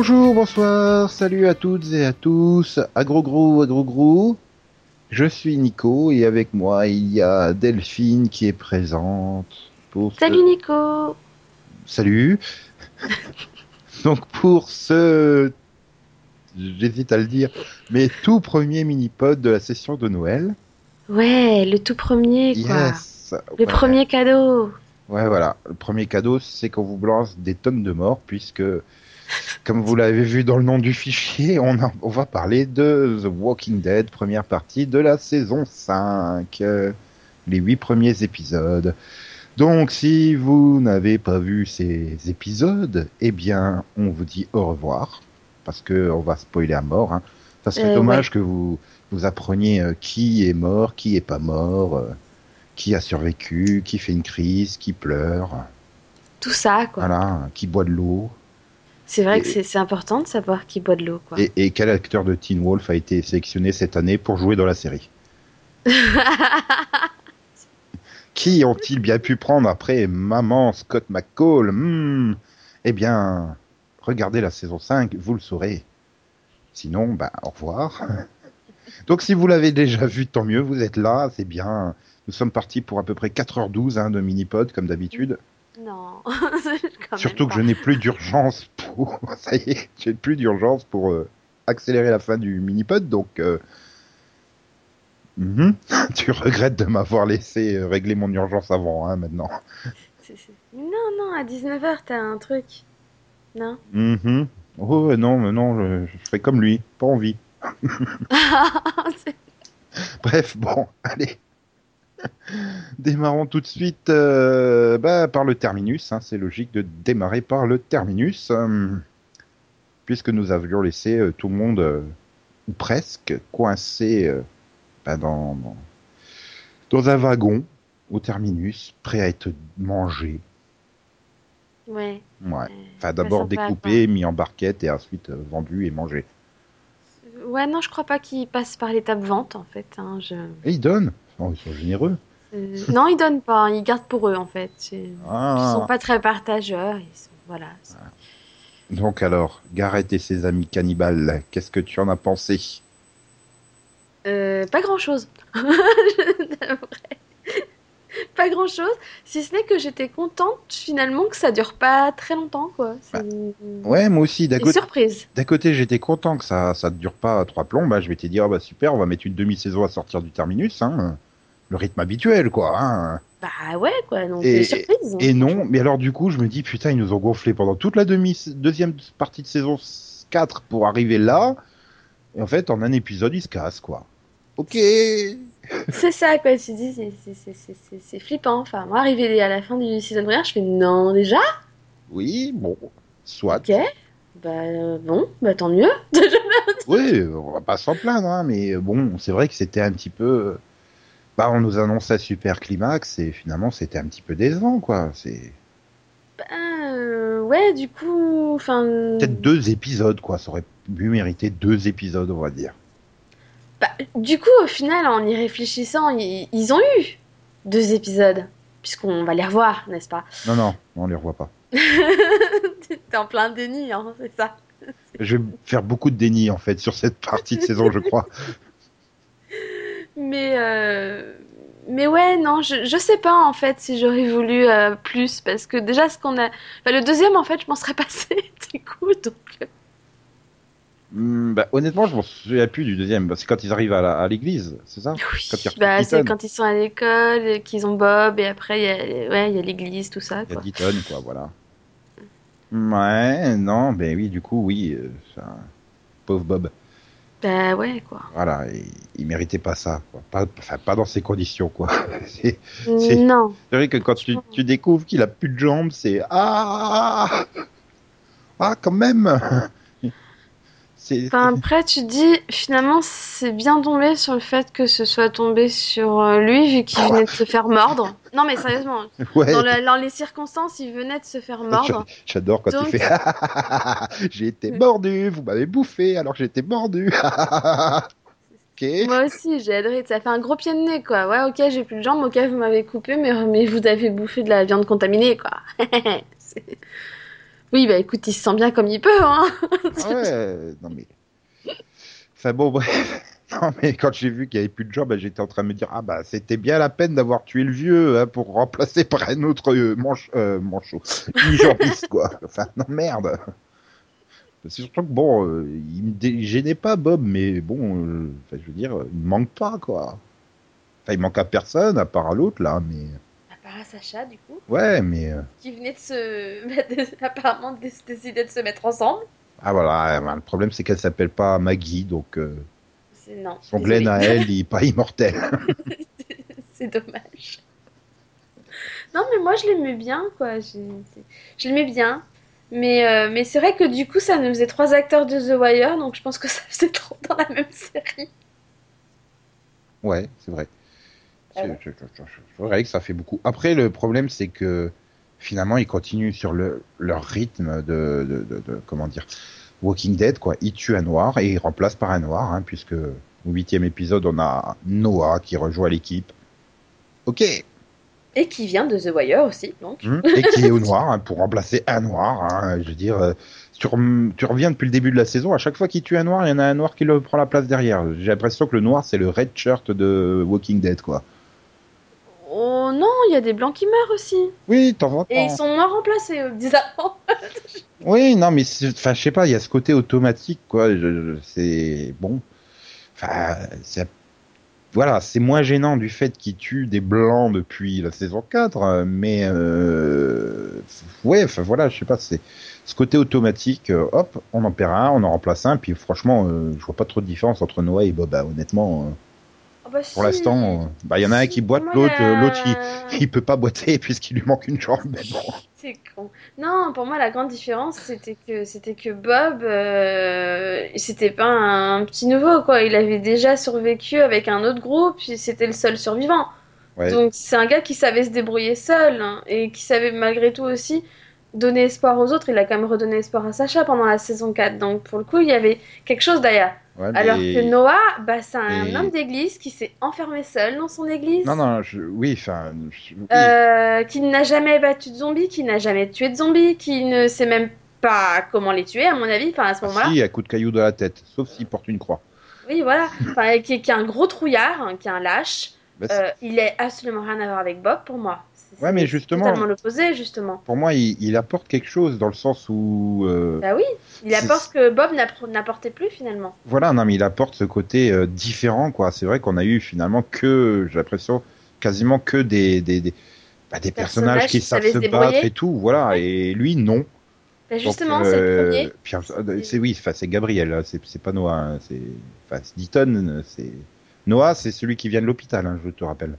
Bonjour, bonsoir, salut à toutes et à tous. Agro gros, agro gros. Je suis Nico et avec moi il y a Delphine qui est présente. Pour ce- Salut Nico Salut. Donc pour ce, j'hésite à le dire, mais tout premier mini-pod de la session de Noël. Ouais, le tout premier quoi. Yes. Le Ouais. premier cadeau. Ouais, voilà. Le premier cadeau, c'est qu'on vous balance des tonnes de morts, puisque, comme vous l'avez vu dans le nom du fichier, on, a- on va parler de The Walking Dead, première partie de la saison 5. euh, les huit premiers épisodes. Donc, si vous n'avez pas vu ces épisodes, eh bien, on vous dit au revoir, parce que on va spoiler à mort. Hein. Ça serait Euh, dommage que vous, vous appreniez euh, qui est mort, qui est pas mort. qui a survécu, qui fait une crise, qui pleure, Tout ça quoi. voilà, qui boit de l'eau, C'est vrai Et- que c'est important de savoir qui boit de l'eau quoi. et, et quel acteur de Teen Wolf a été sélectionné cette année pour jouer dans la série. Qui ont-ils bien pu prendre après Maman Scott McCall Hmm. Eh bien, regardez la saison 5, vous le saurez. Sinon, bah, au revoir. Donc, si vous l'avez déjà vu, tant mieux, vous êtes là, c'est bien. Nous sommes partis pour à peu près 4h12 hein, de mini-pod, comme d'habitude. Non. Surtout que je n'ai plus d'urgence pour. Ça y est, j'ai plus d'urgence pour euh, accélérer la fin du mini-pod, donc. euh, mhm. Tu regrettes de m'avoir laissé euh, régler mon urgence avant, hein, maintenant. Non, non, à 19h t'as un truc. Non? Mhm. Oh non, mais non, je, je fais comme lui, pas envie. Bref, bon, allez. Démarrons tout de suite euh, bah, par le terminus. hein, C'est logique de démarrer par le terminus, euh, puisque nous avions laissé euh, tout le monde, ou presque, coincé bah, dans, dans, dans un wagon au terminus, prêt à être mangé. Ouais. Ouais. Enfin, d'abord découpé, mis en barquette et ensuite vendu et mangé. Ouais, non, je crois pas qu'ils passent par l'étape vente en fait. hein, je- Et ils donnent. Oh, ils sont généreux. euh, Non, ils donnent pas, hein, ils gardent pour eux en fait. Ah. Ils sont pas très partageurs. Ils sont... Voilà. Donc alors, Gareth et ses amis cannibales, qu'est-ce que tu en as pensé? Euh, pas grand chose. pas grand chose. Si ce n'est que j'étais contente finalement que ça dure pas très longtemps quoi. C'est Ouais, moi aussi. D'un côté, surprise. d'un côté, j'étais content que ça ça ne dure pas trois plombs. Bah, je m'étais dit, ah bah super, on va mettre une demi-saison à sortir du terminus. Hein. Le rythme habituel, quoi. Hein. Bah ouais quoi. Donc Et- des surprises. Et non, mais alors du coup, je me dis, putain, ils nous ont gonflé pendant toute la demi deuxième partie de saison 4 pour arriver là. Et en fait, en un épisode, ils se cassent, quoi. Ok. C'est ça quoi. Tu dis c'est- flippant. Enfin moi arrivé à la fin du season première, je fais non déjà? Oui, bon, soit. Ok. Bah euh, bon, bah tant mieux. Oui, on va pas s'en plaindre, hein, mais bon, c'est vrai que c'était un petit peu. Bah, on nous annonçait un super climax et finalement c'était un petit peu décevant, quoi. C'est Bah, euh, ouais du coup, enfin. peut-être deux épisodes, quoi. Ça aurait pu mériter deux épisodes, on va dire. Bah, du coup, au final, en y réfléchissant, ils, ils ont eu deux épisodes, puisqu'on va les revoir, n'est-ce pas? Non, non, on les revoit pas. T'es en plein déni, hein, c'est ça. Je vais faire beaucoup de déni en fait sur cette partie de saison, je crois. Mais, euh, mais ouais, non, je, je sais pas en fait si j'aurais voulu euh, plus, parce que déjà, ce qu'on a. Enfin, le deuxième, en fait, je m'en serais passé du coup, donc. euh, Hmm, bah, honnêtement, je m'en souviens plus du deuxième. C'est quand ils arrivent à l'église, c'est ça? Oui, Quand ils bah, c'est quand ils sont à l'école, qu'ils ont Bob, et après, il y a, ouais, il y a l'église, tout ça, Il y a quoi. 10 tonnes, quoi, voilà. Ouais, non, ben oui, du coup, oui. euh, ça- Pauvre Bob. Bah ouais, quoi. Voilà, il méritait pas ça. Quoi. Pas, enfin, pas dans ces conditions, quoi. C'est C'est- Non. c'est vrai que quand tu, tu découvres qu'il a plus de jambes, c'est ah ah quand même. C'est Enfin, après, tu te dis, finalement, c'est bien tombé sur le fait que ce soit tombé sur euh, lui, vu qu'il venait de se faire mordre. Non, mais sérieusement, ouais. dans, le- dans les circonstances, il venait de se faire mordre. J'adore quand Donc- il fait j'ai été mordu, vous m'avez bouffé alors que j'étais mordu. Moi aussi, j'ai adoré. Ça fait un gros pied de nez, quoi. Ouais, ok, j'ai plus de jambes, ok, vous m'avez coupé, mais, mais vous avez bouffé de la viande contaminée, quoi. Oui, bah écoute, il se sent bien comme il peut, hein. Ouais, non mais. Enfin bon, bref. Non, mais quand j'ai vu qu'il n'y avait plus de job, bah, j'étais en train de me dire, ah bah c'était bien la peine d'avoir tué le vieux hein, pour remplacer par un autre euh, manche, euh, manchot, jambiste quoi. Enfin, non merde. C'est surtout que bon, euh, il me dé- gênait pas Bob, mais bon, euh, enfin, je veux dire, il me manque pas quoi. Enfin, il manque à personne, à part à l'autre là, mais À part à Sacha, du coup, ouais, mais euh, qui venait de se. apparemment de décider de se mettre ensemble. ah voilà, le problème c'est qu'elle s'appelle pas Maggie, donc euh, non. son. Glenn à elle, il est pas immortel. C'est dommage. Non, mais moi je l'aimais bien, quoi. Je, je l'aimais bien. Mais, euh, mais c'est vrai que du coup, ça nous faisait trois acteurs de The Wire, donc je pense que ça faisait trop dans la même série. Ouais, c'est vrai. Ah C'est ouais. je- je- je- c'est vrai que ça fait beaucoup. Après, le problème, c'est que finalement, ils continuent sur le, leur rythme de, de, de, de- comment dire, Walking Dead, quoi. Ils tuent un noir et ils remplacent par un noir, hein, puisque au huitième épisode, on a Noah qui rejoint l'équipe. Ok. Et qui vient de The Wire aussi, donc. Hmm. Et qui est au noir, hein, pour remplacer un noir. hein. Je veux dire, euh, tu, rem- tu reviens depuis le début de la saison, à chaque fois qu'il tue un noir, il y en a un noir qui le prend la place derrière. J'ai l'impression que le noir, c'est le red shirt de Walking Dead, quoi. Oh non, il y a des blancs qui meurent aussi. Oui, de temps en Et ils sont moins remplacés, bizarrement. Oui, non, mais enfin, je sais pas, il y a ce côté automatique, quoi. C'est bon. Enfin, voilà, c'est moins gênant du fait qu'il tue des blancs depuis la saison 4, euh, mais euh, ouais, enfin voilà, je sais pas, c'est ce côté automatique. euh, hop, on en perd un, on en remplace un, puis franchement, euh, je vois pas trop de différence entre Noah et Bob. hein, honnêtement, euh, Ah bah pour si. l'instant, euh, bah il y en a un qui boite, l'autre, la- euh, l'autre il, il peut pas boiter puisqu'il lui manque une jambe. Mais bon. C'est con. Non, pour moi, la grande différence, c'était que, c'était que Bob, euh, c'était pas un petit nouveau, quoi. Il avait déjà survécu avec un autre groupe, c'était le seul survivant. Ouais. Donc, c'est un gars qui savait se débrouiller seul, hein, et qui savait malgré tout aussi donner espoir aux autres. Il a quand même redonné espoir à Sacha pendant la saison 4. Donc, pour le coup, il y avait quelque chose derrière. Ouais, Alors que Noah, bah, c'est un homme d'église qui s'est enfermé seul dans son église. Non, non, je, oui, enfin, je- oui. Euh, qui n'a jamais battu de zombies, qui n'a jamais tué de zombies, qui ne sait même pas comment les tuer, à mon avis, enfin à ce Ah moment-là. si, à coup de caillou dans la tête, sauf s'il porte une croix. Oui, voilà. Enfin, qui, qui est un gros trouillard, hein, qui est un lâche. Bah, Euh, il est absolument rien à voir avec Bob pour moi. C'est- Ouais, mais c'est justement- totalement l'opposé, justement. Pour moi, il, il apporte quelque chose dans le sens où, euh, Bah oui, il C'est- apporte ce que Bob n'apportait plus finalement. voilà, non, mais il apporte ce côté euh, différent, quoi. C'est vrai qu'on a eu finalement que, j'ai l'impression, quasiment que des des des, bah, des personnages, Personnages qui savent se se battre et tout, voilà. Ouais. Et lui, non. Bah, justement, c'est euh, le premier. c'est oui, c'est Gabriel, hein, c'est c'est pas Noah, hein, c'est, c'est Deaton, c'est Noah, c'est celui qui vient de l'hôpital, hein, je te rappelle.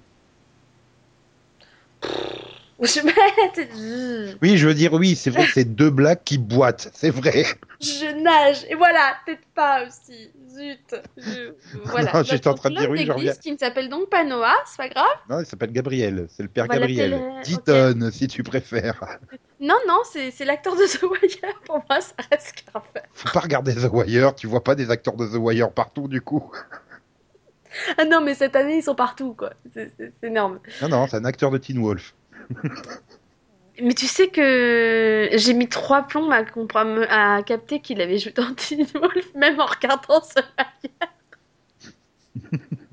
Je... Oui, je veux dire, oui, c'est vrai que c'est deux blagues qui boitent, c'est vrai. je nage. Et voilà, peut-être pas aussi. Zut. Je... Voilà. Non, j'étais en train de dire oui, je reviens. qui ne s'appelle donc pas Noah, c'est pas grave? Non, il s'appelle Gabriel, c'est le père Gabriel. le- Deaton, si tu préfères. Non, non, c'est c'est l'acteur de The Wire. Pour moi, ça reste Carver. Faut pas regarder The Wire, tu vois pas des acteurs de The Wire partout du coup. Ah non, mais cette année, ils sont partout, quoi. C'est énorme. Non, non, c'est un acteur de Teen Wolf. Mais tu sais que j'ai mis trois plombs à, à capter qu'il avait joué dans Teen Wolf, même en regardant The Wire.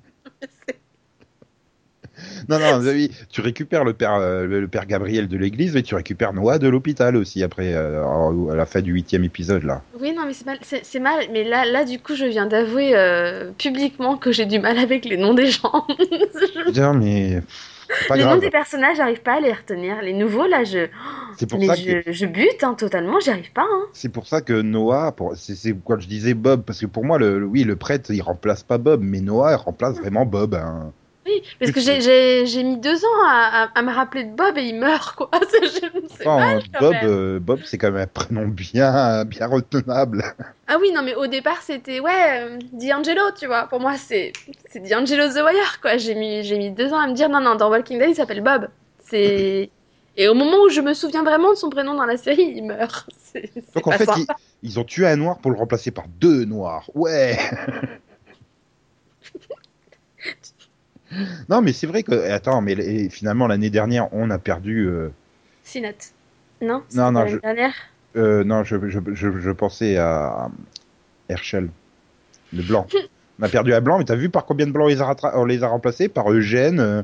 Non, non, oui, tu récupères le père, euh, le père Gabriel de l'église, mais tu récupères Noah de l'hôpital aussi après, euh, à la fin du huitième épisode là. Oui, non, mais c'est mal, c'est mal. Mais là, là, du coup, je viens d'avouer euh, publiquement que j'ai du mal avec les noms des gens. Putain, mais pas les grave. noms des personnages, j'arrive pas à les retenir. Les nouveaux, là, je, C'est pour mais ça je, que je bute hein, totalement, j'y arrive pas. Hein. c'est pour ça que Noah, pour... c'est c'est quand je disais Bob, parce que pour moi, le, le- oui, le prêtre, il remplace pas Bob, mais Noah, il remplace vraiment Bob. hein. Oui, parce que j'ai- mis deux ans à, à- à me rappeler de Bob et il meurt, quoi. C'est c'est Enfin, mal, quand Bob, même. euh, Bob, c'est quand même un prénom bien, bien retenable. Ah oui, non, mais au départ, c'était, ouais, euh, D'Angelo, tu vois. Pour moi, c'est D'Angelo The Wire, quoi. J'ai mis, mis deux ans à me dire, non, non, dans Walking Dead, il s'appelle Bob. C'est... Et au moment où je me souviens vraiment de son prénom dans la série, il meurt. Donc en fait, ils ont tué un noir pour le remplacer par deux noirs. Ouais. Non, mais c'est vrai que attends, mais et finalement l'année dernière, on a perdu. euh, Sinat. Non Non, non, l'année je- dernière Euh, non, je, je, je, je pensais à Herschel, le blanc. On a perdu un blanc, mais t'as vu par combien de blancs les a rattra- on les a remplacés? Par Eugène, euh,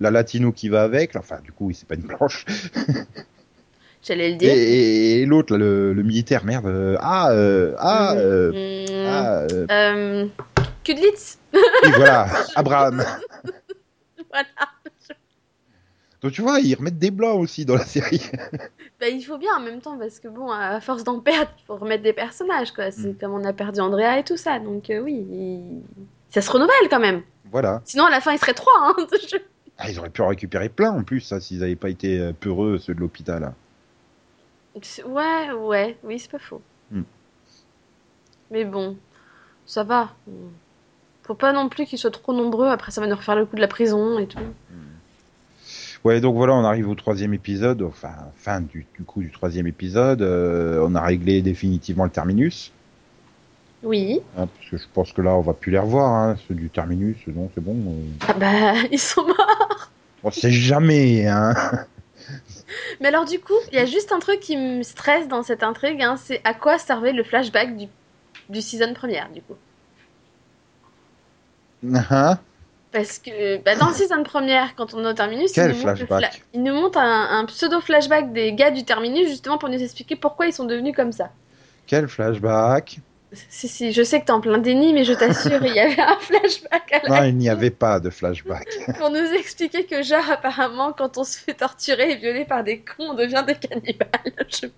la latino qui va avec. Enfin, du coup, c'est pas une blanche. J'allais le dire. et- et l'autre, le, le militaire, merde. euh, ah, euh, ah, euh, Mmh. ah, euh, Euh, Kudlitz oui, voilà, Abraham. Voilà. Donc tu vois, ils remettent des blancs aussi dans la série. Bah, il faut bien en même temps, parce que bon, à force d'en perdre, il faut remettre des personnages, quoi. C'est Mm. comme on a perdu Andrea et tout ça, donc euh, oui, il- ça se renouvelle quand même. voilà. Sinon, à la fin, il serait trois. Hein. Ah, ils auraient pu en récupérer plein en plus, ça, s'ils n'avaient pas été euh, peureux, ceux de l'hôpital. Ouais, ouais, oui, c'est pas faux. Mm. Mais bon, ça va. Faut pas non plus qu'ils soient trop nombreux, après ça va nous refaire le coup de la prison et tout. Ouais, donc voilà, on arrive au troisième épisode, enfin, fin du, du coup du troisième épisode. euh, on a réglé définitivement le terminus. Oui. hein, parce que je pense que là, on va plus les revoir, hein, ceux du terminus, non, c'est bon. euh, Ah bah, ils sont morts. On sait jamais, hein. Mais alors du coup, il y a juste un truc qui me stresse dans cette intrigue, hein, c'est à quoi servait le flashback du, du season première, du coup. Hein Parce que bah, dans le season première, quand on est au terminus, Quel il nous montre, flashback il nous montre un, un pseudo-flashback des gars du terminus, justement pour nous expliquer pourquoi ils sont devenus comme ça. Quel flashback Si, si, je sais que t'es en plein déni, mais je t'assure, il y avait un flashback à la Non, il n'y avait pas de flashback. pour nous expliquer que genre apparemment quand on se fait torturer et violer par des cons on devient des cannibales. Je-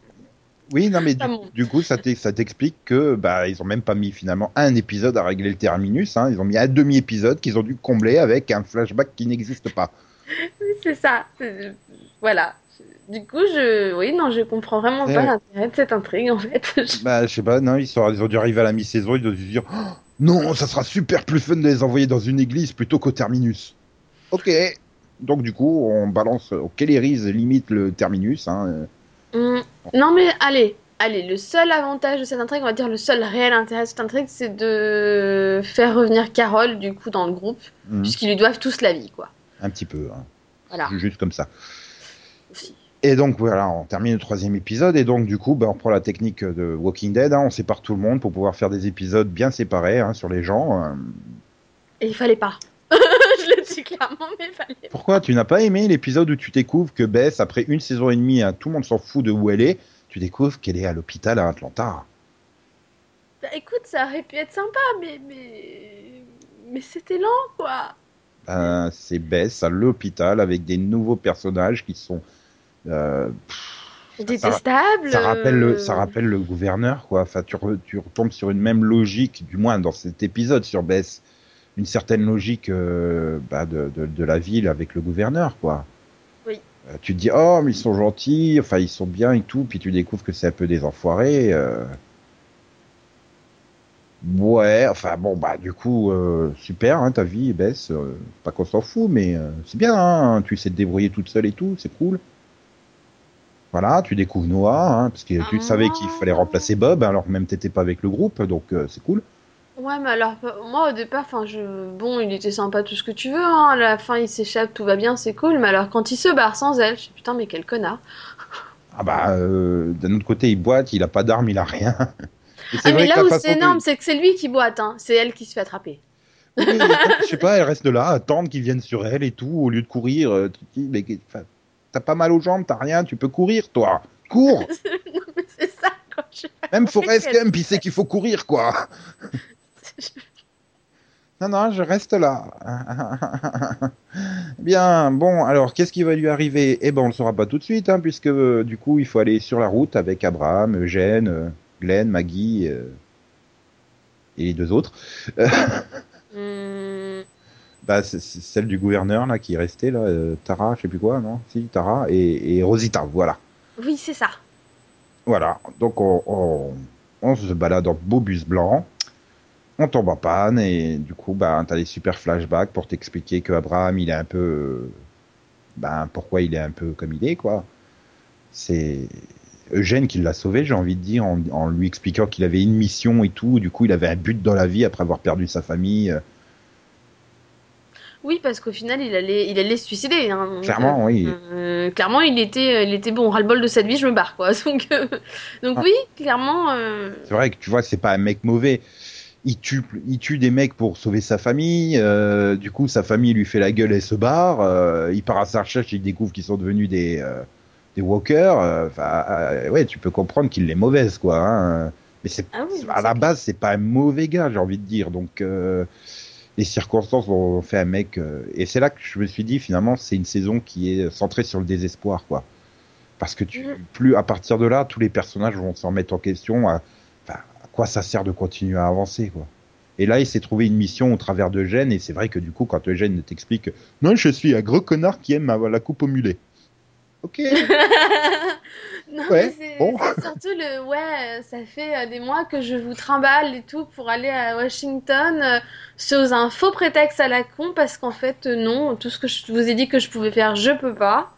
Oui, non, mais du, Ah du coup, ça t'ex- ça t'explique que bah ils ont même pas mis finalement un épisode à régler le terminus. Hein. Ils ont mis un demi-épisode qu'ils ont dû combler avec un flashback qui n'existe pas. C'est ça. Voilà. Du coup, je oui, non, je comprends vraiment pas l'intérêt de cette intrigue en fait. Je- Bah, je sais pas, non, ils, sont, ils ont dû arriver à la mi-saison, ils ont dû se dire Oh, non, ça sera super plus fun de les envoyer dans une église plutôt qu'au terminus. Ok. Donc, du coup, on balance au Kellery's limite le terminus. Hein. Hum, Non mais allez, allez, le seul avantage de cette intrigue, on va dire le seul réel intérêt de cette intrigue, c'est de faire revenir Carole du coup dans le groupe, Mhm. puisqu'ils lui doivent tous la vie, quoi. Un petit peu. Hein. Voilà. Juste comme ça. Aussi. Et donc voilà, on termine le troisième épisode et donc du coup, bah, on prend la technique de Walking Dead, hein, on sépare tout le monde pour pouvoir faire des épisodes bien séparés hein, sur les gens. euh. Et il fallait pas. Clairement. Pourquoi tu n'as pas aimé l'épisode où tu découvres que Bess, après une saison et demie, hein, tout le monde s'en fout de où elle est, tu découvres qu'elle est à l'hôpital à Atlanta. Bah, écoute, ça aurait pu être sympa, mais mais mais c'était lent, quoi. Ben, c'est Bess à l'hôpital avec des nouveaux personnages qui sont euh, Détestable. ça rappelle le, ça rappelle le gouverneur quoi. Enfin, tu, re- tu retombes sur une même logique, du moins dans cet épisode sur Bess, une certaine logique euh, bah, de, de, de la ville avec le gouverneur quoi. Oui. Euh, tu te dis oh mais ils sont gentils, enfin ils sont bien et tout, puis tu découvres que c'est un peu des enfoirés. euh. Ouais, enfin bon bah du coup super hein, ta vie euh, pas qu'on s'en fout mais c'est bien, hein, tu sais te débrouiller toute seule et tout, c'est cool. Voilà, tu découvres Noah, hein, parce que tu Ah. savais qu'il fallait remplacer Bob, alors même t'étais pas avec le groupe, donc c'est cool. Ouais, mais alors, euh, moi au départ, enfin, je... bon, il était sympa, tout ce que tu veux, hein. À la fin, il s'échappe, tout va bien, c'est cool, mais alors quand il se barre sans elle, je suis putain, mais quel connard. Ah bah, euh, d'un autre côté, il boite, il a pas d'arme, il a rien. Ah, mais là où c'est énorme, c'est que c'est lui qui boite, hein. C'est elle qui se fait attraper. Oui, je sais pas, elle reste là, attendre qu'ils viennent sur elle et tout, au lieu de courir. euh, tu te dis, mais enfin, t'as pas mal aux jambes, t'as rien, tu peux courir, toi. Cours non, mais c'est ça, quoi. Je- Même Forrest Gump, il sait qu'il faut courir, quoi. Non, non, je reste là. Bien, bon, alors, qu'est-ce qui va lui arriver? Eh ben, on le saura pas tout de suite, hein, puisque euh, du coup, il faut aller sur la route avec Abraham, Eugène, euh, Glenn, Maggie euh, et les deux autres. Bah, c'est celle du gouverneur, là, qui est restée, là, euh, Tara, je sais plus quoi, non? Si, Tara et, et Rosita, voilà. Oui, c'est ça. Voilà, donc on, on, on se balade en beau bus blanc, on tombe en panne et du coup, bah, t'as des super flashbacks pour t'expliquer que Abraham, il est un peu, euh, ben, pourquoi il est un peu comme il est, quoi. C'est Eugène qui l'a sauvé, j'ai envie de dire, en, en lui expliquant qu'il avait une mission et tout. Du coup, il avait un but dans la vie après avoir perdu sa famille. euh. Oui, parce qu'au final, il allait, il allait se suicider. hein. Clairement, euh, oui. euh, clairement, il était, il était bon, ras-le-bol de cette vie, je me barre, quoi. Donc, euh, donc Ah. oui, clairement. euh, C'est vrai que tu vois, c'est pas un mec mauvais. Il tue, il tue des mecs pour sauver sa famille. euh, du coup, sa famille lui fait la gueule et se barre. euh, il part à sa recherche, il découvre qu'ils sont devenus des euh, des walkers. Enfin, ouais, tu peux comprendre qu'il est mauvaise, quoi. hein. Mais c'est Ah oui, à la base, c'est pas un mauvais gars, j'ai envie de dire. Donc, les circonstances ont fait un mec. et c'est là que je me suis dit, finalement, c'est une saison qui est centrée sur le désespoir, quoi. Parce que tu, Mhm. plus à partir de là, tous les personnages vont s'en mettre en question. À quoi ça sert de continuer à avancer, quoi. Et là, il s'est trouvé une mission au travers de Eugène, et c'est vrai que du coup, quand Eugène t'explique, non, je suis un gros connard qui aime la coupe au mulet. Ok. non, Ouais, mais bon. surtout le ouais, ça fait euh, des mois que je vous trimballe et tout pour aller à Washington euh, sous un faux prétexte à la con parce qu'en fait euh, non, tout ce que je vous ai dit que je pouvais faire, je peux pas.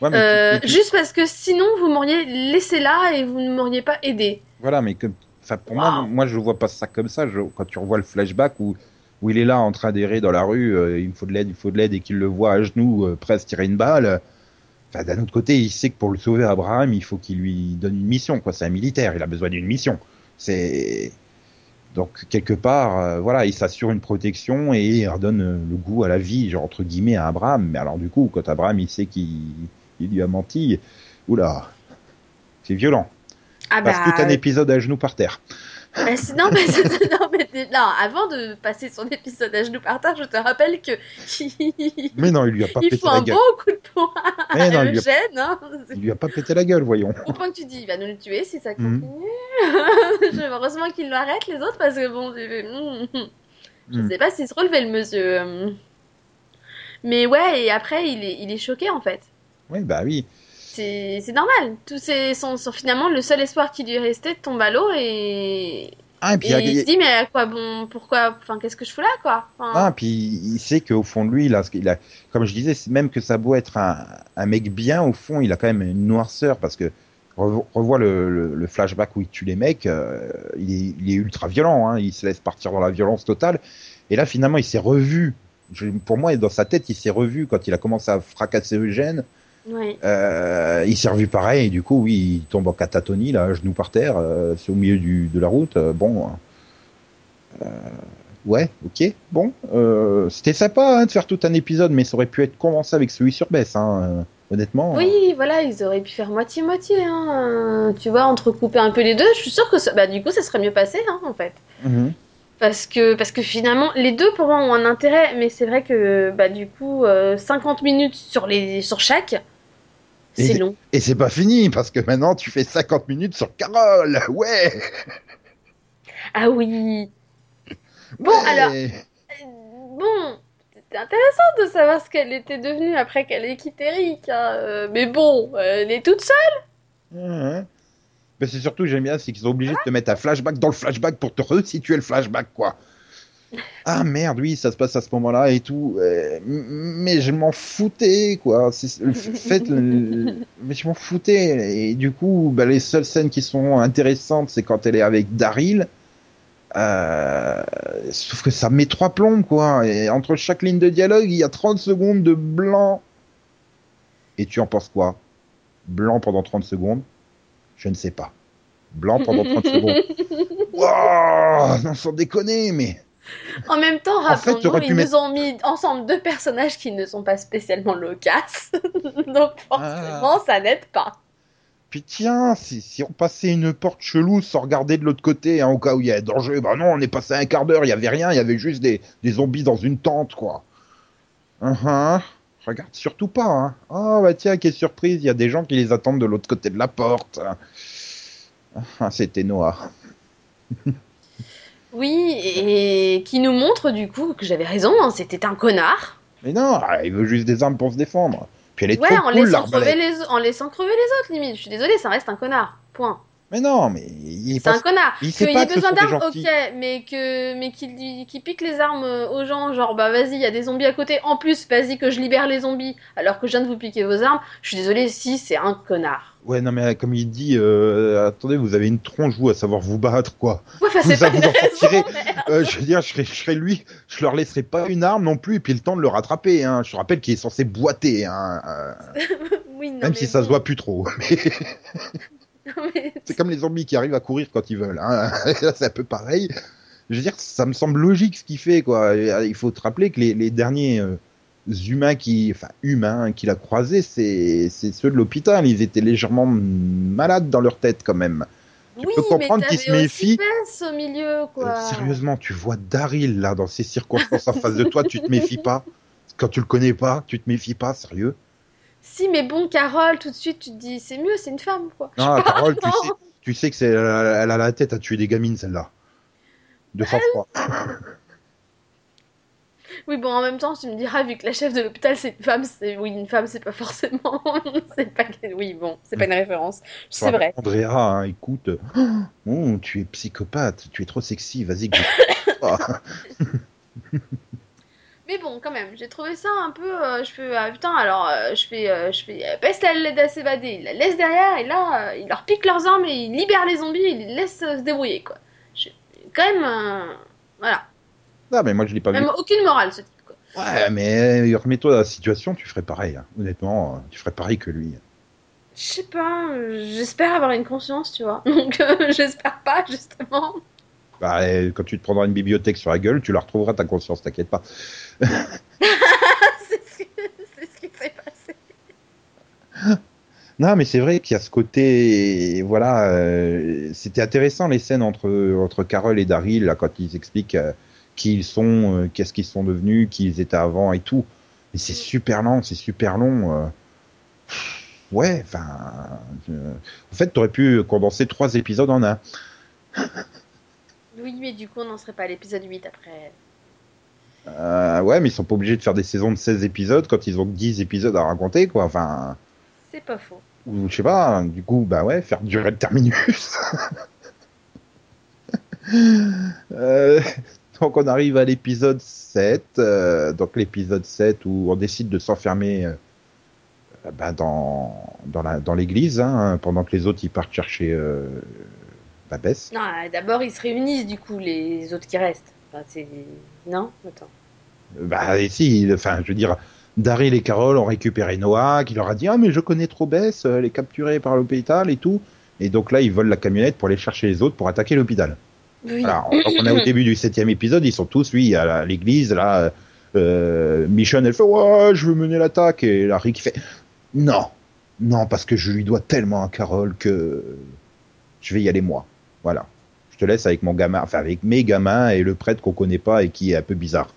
Ouais, mais tu- mais tu- Juste parce que sinon vous m'auriez laissé là et vous ne m'auriez pas aidé. Voilà, mais comme, enfin, pour moi, Wow. moi, je vois pas ça comme ça. Je- quand tu revois le flashback où, où il est là en train d'errer dans la rue, euh, il me faut de l'aide, il me faut de l'aide, et qu'il le voit à genoux, euh, prêt à se tirer une balle. euh, Enfin, d'un autre côté, il sait que pour le sauver, Abraham, il faut qu'il lui donne une mission, quoi. C'est un militaire, il a besoin d'une mission. C'est, donc, quelque part, euh, voilà, il s'assure une protection et il redonne euh, le goût à la vie, genre, entre guillemets, à Abraham. Mais alors, du coup, quand Abraham, il sait qu'il il lui a menti, oula, c'est violent. Ah Passe tout un épisode à genoux par terre. bah, non, mais, non, non, avant de passer son épisode à genoux par terre, je te rappelle que il, Mais non, il lui a pas pété faut la un gueule. bon coup de poing Mais non, à il lui, a. Hein. il lui a pas pété la gueule, voyons. Au point que tu dis, il va nous le tuer si ça Mhm. continue. Heureusement qu'il l'arrête les autres parce que bon, je, Mhm. sais pas s'il se relevait le monsieur. euh. Mais ouais, et après il est, il est choqué en fait. Oui, bah oui. C'est normal. Tous ces, son, son- finalement le seul espoir qui lui restait tombe à l'eau et, Ah, et puis, et il, se dit mais à quoi bon, pourquoi, enfin qu'est-ce que je fous là quoi? Enfin, ah, puis il sait qu'au fond de lui, a, il a, comme je disais, même que ça beau être un, un mec bien, au fond, il a quand même une noirceur parce que revo- revois le, le, le flashback où il tue les mecs, euh, il, est, il est ultra violent, hein, il se laisse partir dans la violence totale. Et là, finalement, il s'est revu. Je- pour moi, dans sa tête, il s'est revu quand il a commencé à fracasser Eugène. Euh, il s'est revu pareil, et du coup, oui, il tombe en catatonie, là, genou par terre, euh, c'est au milieu du, de la route. euh, bon, euh, ouais, ok, bon, c'était sympa hein, de faire tout un épisode, mais ça aurait pu être commencé avec celui sur Bess, hein, honnêtement. Oui, voilà, ils auraient pu faire moitié-moitié, hein. Tu vois, entrecouper un peu les deux. Je suis sûre que ça, bah, du coup, ça serait mieux passé, en fait. Mhm. Parce que, parce que finalement, les deux pour moi ont un intérêt, mais c'est vrai que bah, du coup, euh, 50 minutes sur, les, sur chaque, c'est Et- long. Et c'est pas fini, parce que maintenant, tu fais 50 minutes sur Carole, ouais Ah oui Bon, Ouais. alors, euh, bon, c'était intéressant de savoir ce qu'elle était devenue après qu'elle ait quitté Rick, hein, euh, mais bon, elle est toute seule. Mais c'est surtout, j'aime bien, c'est qu'ils sont obligés de te mettre un flashback dans le flashback pour te resituer le flashback, quoi. Ah merde, oui, ça se passe à ce moment-là et tout. euh, mais je m'en foutais, quoi. C'est le f- fait, le- mais je m'en foutais. Et du coup, bah, les seules scènes qui sont intéressantes, c'est quand elle est avec Daryl. Euh, sauf que ça met trois plombes, quoi. Et entre chaque ligne de dialogue, il y a 30 secondes de blanc. Et tu en penses quoi? Blanc pendant 30 secondes? Je ne sais pas. Blanc pendant 30 secondes. Wow, non, sans déconner, mais. En même temps, En fait, rappelons-nous, pu ils mettre- nous ont mis ensemble deux personnages qui ne sont pas spécialement loquaces, donc forcément, Ah. ça n'aide pas. Puis tiens, si, si on passait une porte chelou sans regarder de l'autre côté, hein, au cas où il y a danger, bah non, on est passé un quart d'heure, il y avait rien, il y avait juste des, des zombies dans une tente, quoi. Uh-huh. Regarde surtout pas, hein. Oh, bah tiens, quelle surprise, il y a des gens qui les attendent de l'autre côté de la porte. Ah, C'était Noah. Oui, et qui nous montre du coup que j'avais raison, hein, c'était un connard. Mais non, ah, il veut juste des armes pour se défendre. Puis elle est Ouais, trop en, cool, laissant crever les, en laissant crever les autres, limite. Je suis désolée, ça reste un connard. Point. Mais non, mais il est C'est un connard. il sait Qu'il ait besoin d'armes, ok, mais que mais qu'il pique les armes euh, aux gens, genre bah vas-y, il y a des zombies à côté. En plus, vas-y que je libère les zombies, alors que je viens de vous piquer vos armes. Je suis désolée, si c'est un connard. Ouais, non, mais comme il dit, euh, attendez, vous avez une tronche, vous, à savoir vous battre, quoi. Ouais, Vous c'est pas vous une raison. Euh, je veux dire, je serais, je serais lui, je leur laisserais pas une arme non plus, et puis le temps de le rattraper. Hein. Je te rappelle qu'il est censé boiter, hein, euh, Oui, non, même si ça se bon. voit plus trop. Mais- c'est comme les zombies qui arrivent à courir quand ils veulent. Hein. C'est un peu pareil. Je veux dire, ça me semble logique ce qu'il fait, quoi. Euh, Il faut te rappeler que les, les derniers euh, humains qui, enfin humains qu'il a croisés, c'est ceux de l'hôpital. Ils étaient légèrement malades dans leur tête quand même. Tu oui, peux comprendre mais qu'il se méfie. au milieu, quoi. Euh, sérieusement, tu vois Daryl là dans ces circonstances en face de toi, tu te méfies pas. Quand tu le connais pas, tu te méfies pas, sérieux. Si, mais bon, Carole, tout de suite, tu te dis, c'est mieux, c'est une femme, quoi. Non, Carole, tu sais, tu sais que c'est, elle a elle a la tête à tuer des gamines celle-là. De Bah sang-froid. Oui, bon, en même temps, tu me diras, vu que la chef de l'hôpital, c'est une femme, c'est... Oui, une femme, c'est pas forcément... c'est pas... Oui, bon, c'est pas une référence. C'est vrai. Andrea, hein, écoute, oh, tu es psychopathe, tu es trop sexy, vas-y. que je-. Mais bon, quand même, j'ai trouvé ça un peu... euh, je fais, ah, putain, alors, euh, je fais... euh, je fais euh, Peste, elle l'aide à s'évader. Il la laisse derrière, et là, il leur pique leurs armes, et il libère les zombies, et il les laisse se débrouiller, quoi. Je- Quand même... Voilà. Non, mais moi je l'ai pas vu. Même aucune morale, ce type, quoi. Ouais, mais remets-toi dans la situation, tu ferais pareil. hein. Honnêtement, tu ferais pareil que lui. Je sais pas, j'espère avoir une conscience, tu vois. Donc, j'espère pas, justement. Bah, euh, quand tu te prendras une bibliothèque sur la gueule, tu la retrouveras ta conscience, t'inquiète pas. c'est ce, qui- c'est ce qui s'est passé. Non, mais c'est vrai qu'il y a ce côté, voilà, euh, c'était intéressant les scènes entre entre Carol et Daryl là quand ils expliquent euh, qui ils sont, euh, qu'est-ce qu'ils sont devenus, qui ils étaient avant et tout. Mais c'est super lent, c'est super long. Ouais, enfin, en fait, t'aurais pu condenser trois épisodes en un. Oui, mais du coup, on n'en serait pas à l'épisode 8 après. Euh, ouais, mais ils sont pas obligés de faire des saisons de 16 épisodes quand ils ont que 10 épisodes à raconter, quoi. Enfin, C'est pas faux. ou je sais pas, du coup, bah ouais, faire durer le terminus. Euh, donc on arrive à l'épisode 7, euh, donc l'épisode 7 où on décide de s'enfermer bah, dans, dans l'église, hein, pendant que les autres ils partent chercher Bess. Non, euh, d'abord, ils se réunissent, du coup, les autres qui restent. Enfin. Non Attends. Bah si, enfin je veux dire, Daryl et Carol ont récupéré Noah, qui leur a dit ah mais je connais trop Bess, elle est capturée par l'hôpital et tout. Et donc là ils volent la camionnette pour aller chercher les autres pour attaquer l'hôpital. Oui. Alors on est au début du septième épisode, ils sont tous oui à l'église là. Euh, Michonne elle fait ouais je veux mener l'attaque et la Rick fait non non parce que je lui dois tellement à Carol que je vais y aller moi. Voilà. Je te laisse avec mon gamin, enfin avec mes gamins et le prêtre qu'on connaît pas et qui est un peu bizarre.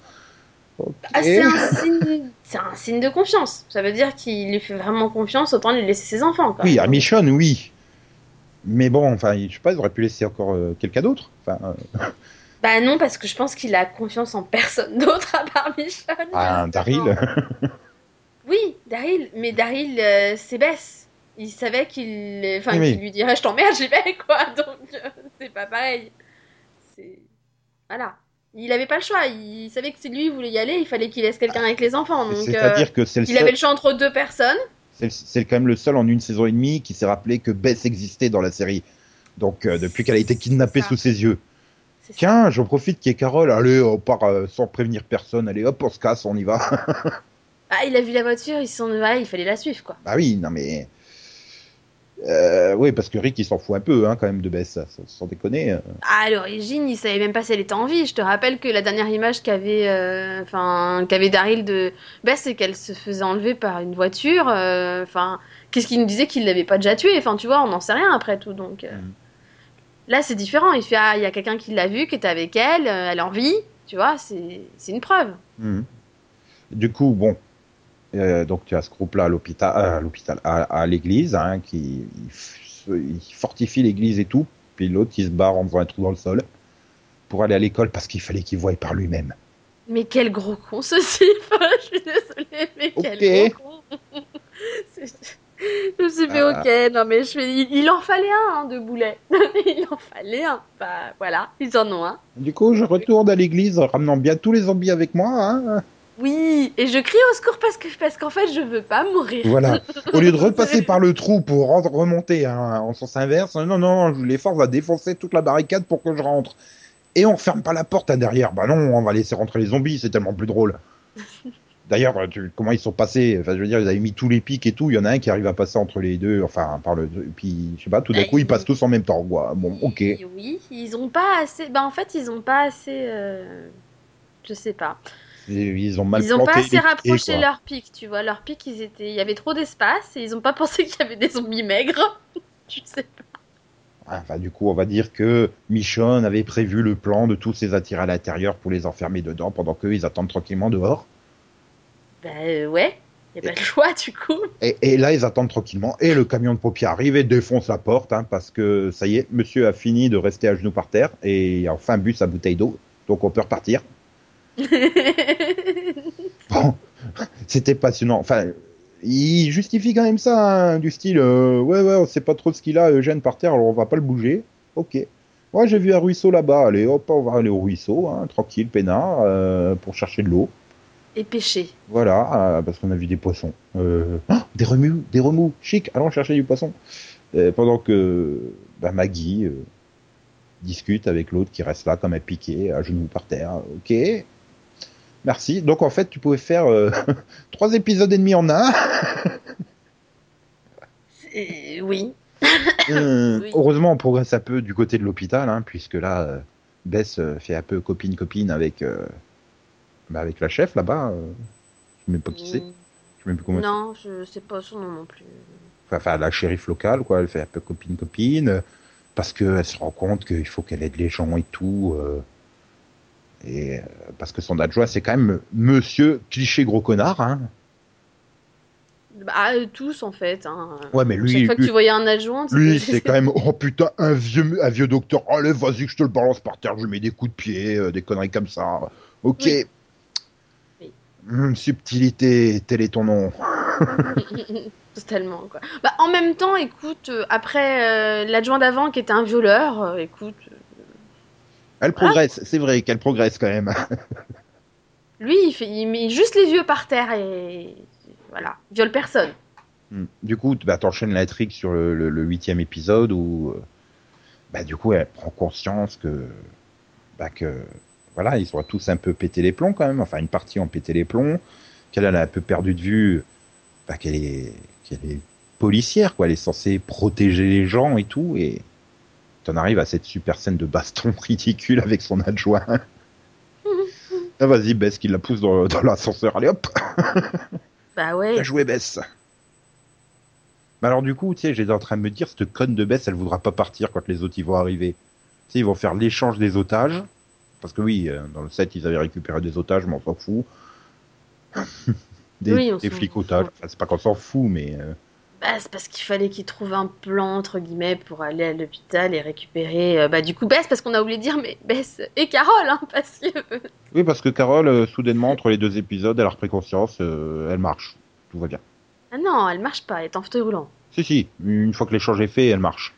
Ah, c'est un signe... C'est un signe de confiance. Ça veut dire qu'il lui fait vraiment confiance, autant lui laisser ses enfants. Quoi. Oui, à Michonne, oui. Mais bon, enfin, je sais pas, ils auraient pu laisser encore euh, quelqu'un d'autre. Enfin, euh, Bah non, parce que je pense qu'il a confiance en personne d'autre à part Michonne. ah. Daryl. Oui, Daryl. Mais Daryl, euh, c'est Bess. Il savait qu'il enfin, Oui, lui dirait je t'emmerde, j'y vais, quoi. Donc, euh, c'est pas pareil. C'est. Voilà. Il avait pas le choix. Il savait que si lui voulait y aller, il fallait qu'il laisse quelqu'un avec les enfants. Donc, C'est-à-dire euh, que c'est il seul, avait le choix entre deux personnes. c'est quand même le seul en une saison et demie qui s'est rappelé que Bess existait dans la série. Donc, euh, depuis qu'elle a été kidnappée sous ses yeux. Tiens, j'en profite qu'il y ait Carole. Allez, on part sans prévenir personne. Allez, hop, on se casse, on y va. Ah, il a vu la voiture, ils se sont voilà, il fallait la suivre, quoi. bah oui, non mais. Euh, oui, parce que Rick, il s'en fout un peu, hein, quand même, de Bess, ça, sans, sans déconner. à l'origine, il savait même pas si elle était en vie. Je te rappelle que la dernière image qu'avait, euh, enfin, qu'avait Daryl de Bess, c'est qu'elle se faisait enlever par une voiture. euh, Enfin, qu'est-ce qu'il nous disait qu'il l'avait pas déjà tuée Enfin, tu vois, on n'en sait rien après tout. Donc Mhm. là, c'est différent. Il fait, ah, il y a quelqu'un qui l'a vue, qui était avec elle, elle est en vie. Tu vois, c'est, une preuve. Mhm. Du coup, bon, euh, donc tu as ce groupe-là à l'hôpital, euh, à l'hôpital, à, à l'église, hein, qui il f- il fortifie l'église et tout. Puis l'autre, il se barre en faisant un trou dans le sol pour aller à l'école parce qu'il fallait qu'il voie par lui-même. Mais quel gros con ceci Je suis désolée, mais quel gros con Je me suis fait Ah. ok, non mais je fais... il, il en fallait un hein, de boulet. il en fallait un. Bah voilà, ils en ont un. Du coup, je retourne à l'église, en ramenant bien tous les zombies avec moi. Hein. Oui, et je crie au secours parce que parce qu'en fait je veux pas mourir. Voilà. Au lieu de repasser par le trou pour rendre- remonter hein, en sens inverse, non, non, je les force à défoncer toute la barricade pour que je rentre. et on ferme pas la porte à derrière. Bah non, on va laisser rentrer les zombies, c'est tellement plus drôle. D'ailleurs, comment ils sont passés? Enfin, je veux dire, ils avaient mis tous les pics et tout. Il y en a un qui arrive à passer entre les deux. Enfin, par le. et Puis, je sais pas, tout d'un Bah, coup, ils ils- passent tous en même temps. Bon, ok. Oui, ils ont pas assez. Bah en fait, ils ont pas assez. euh, Je sais pas. Ils ont mal ils ont pas assez rapproché quoi. leur pic, tu vois. Leur pic, ils étaient. Il y avait trop d'espace et ils ont pas pensé qu'il y avait des zombies maigres. je sais pas. Enfin, du coup, on va dire que Michonne avait prévu le plan de tous les attirer à l'intérieur pour les enfermer dedans pendant qu'eux, ils attendent tranquillement dehors. Bah euh, ouais. Y a pas de choix du coup. Et, et là, ils attendent tranquillement. Et le camion de pompiers arrive et défonce la porte, hein, parce que ça y est, monsieur a fini de rester à genoux par terre et a enfin bu sa bouteille d'eau. Donc on peut repartir. Bon, c'était passionnant. Enfin, il justifie quand même ça, hein, du style, euh, ouais, ouais, on sait pas trop ce qu'il a, Eugène par terre, alors on va pas le bouger. Ok. Moi, j'ai vu un ruisseau là-bas. Allez, hop, on va aller au ruisseau, hein, tranquille, peinard, euh, pour chercher de l'eau. et pêcher. Voilà, euh, parce qu'on a vu des poissons. Ah, des remous, des remous, chic, allons chercher du poisson. Pendant que bah, Maggie discute avec l'autre qui reste là comme un piqué, à genoux par terre. Ok, merci. Donc en fait, tu pouvais faire euh, trois épisodes et demi en un. Oui. Euh, Oui. Heureusement, on progresse un peu du côté de l'hôpital, hein, puisque là, euh, Bess euh, fait un peu copine-copine avec, bah, avec la chef là-bas. je sais même pas qui c'est. Je sais même plus Non, je sais pas son nom non plus. enfin la shérif locale, quoi. Elle fait un peu copine-copine, parce qu'elle se rend compte qu'il faut qu'elle aide les gens et tout. Et euh, parce que son adjoint, c'est quand même Monsieur cliché gros connard. Hein. Bah, tous en fait. Hein. Ouais, mais Chaque lui, fois que tu voyais un adjoint, lui, c'est quand même oh putain un vieux, un vieux docteur. Allez, vas-y, que je te le balance par terre. Je lui mets des coups de pied, euh, des conneries comme ça. Ok. Oui. Oui. Hum, subtilité, tel est ton nom. Totalement quoi. Bah, en même temps, écoute, euh, après euh, l'adjoint d'avant qui était un violeur, écoute, Elle progresse, c'est vrai qu'elle progresse quand même. lui il, fait, il met juste les yeux par terre et voilà, viole personne. Hmm. Du coup, tu- bah, t'enchaînes l'intrigue sur le, huitième épisode où, euh, bah, du coup, elle prend conscience que, bah, que, voilà, ils ont tous un peu pété les plombs quand même. Enfin, une partie ont pété les plombs. Qu'elle elle a un peu perdu de vue, bah, qu'elle est, qu'elle est policière, quoi. Elle est censée protéger les gens et tout. Et t'en arrives à cette super scène de baston ridicule avec son adjoint. ah, vas-y, Bess, qui la pousse dans, dans l'ascenseur. Allez, hop! Bah ouais. Bien joué, Bess. Mais alors, du coup, tu sais, j'étais en train de me dire, cette conne de Bess, elle voudra pas partir quand les autres ils vont arriver. Tu sais, ils vont faire l'échange des otages. Parce que oui, euh, dans le set, ils avaient récupéré des otages, mais on s'en fout. des Oui, on des s'en flics otages. Enfin, c'est pas qu'on s'en fout, mais. euh, Bah, c'est parce qu'il fallait qu'il trouve un plan, entre guillemets, pour aller à l'hôpital et récupérer, euh, bah, du coup, Bess, parce qu'on a oublié de dire, mais Bess et Carole, hein, parce que... Oui, parce que Carole, euh, soudainement, entre les deux épisodes, elle a repris conscience, euh, elle marche. Tout va bien. Ah non, elle marche pas, elle est en fauteuil roulant. Si, si, une fois que l'échange est fait, elle marche.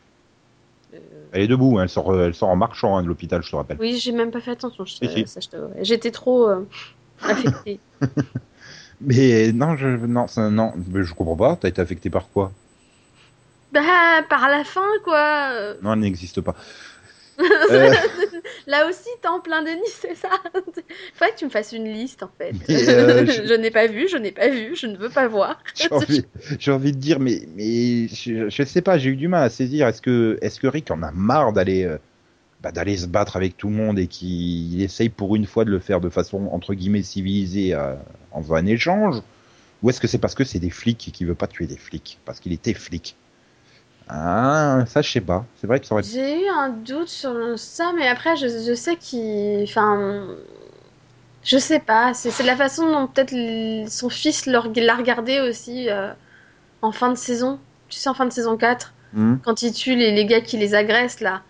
Elle est debout, hein, elle, sort, elle sort en marchant hein, de l'hôpital, je te rappelle. Oui, j'ai même pas fait attention, je, Si, si. ça, je t'avoue. J'étais trop affectée. Mais non, je, non, ça- non, mais je comprends pas. T'as été affecté par quoi? Bah, par la fin, quoi. Non, elle n'existe pas. Euh, Là aussi, t'es en plein déni, c'est ça Faudrait que tu me fasses une liste, en fait. Euh, je- je... n'ai pas vu, je n'ai pas vu, je ne veux pas voir. j'ai envie, de dire, mais, mais je, je sais pas, j'ai eu du mal à saisir. Est-ce que, est-ce que Rick en a marre d'aller, euh, bah, d'aller se battre avec tout le monde et qu'il essaye pour une fois de le faire de façon entre guillemets civilisée euh, en faisant un échange Ou est-ce que c'est parce que c'est des flics et qu'il veut pas tuer des flics? Parce qu'il était flic Ah, ça je sais pas. C'est vrai que ça aurait. J'ai eu un doute sur ça, mais après, je, je sais qu'il. Enfin. Je sais pas, c'est la façon dont peut-être son fils l'a regardé aussi euh, en fin de saison. Tu sais, en fin de saison 4, Hmm quand il tue les, les gars qui les agressent là.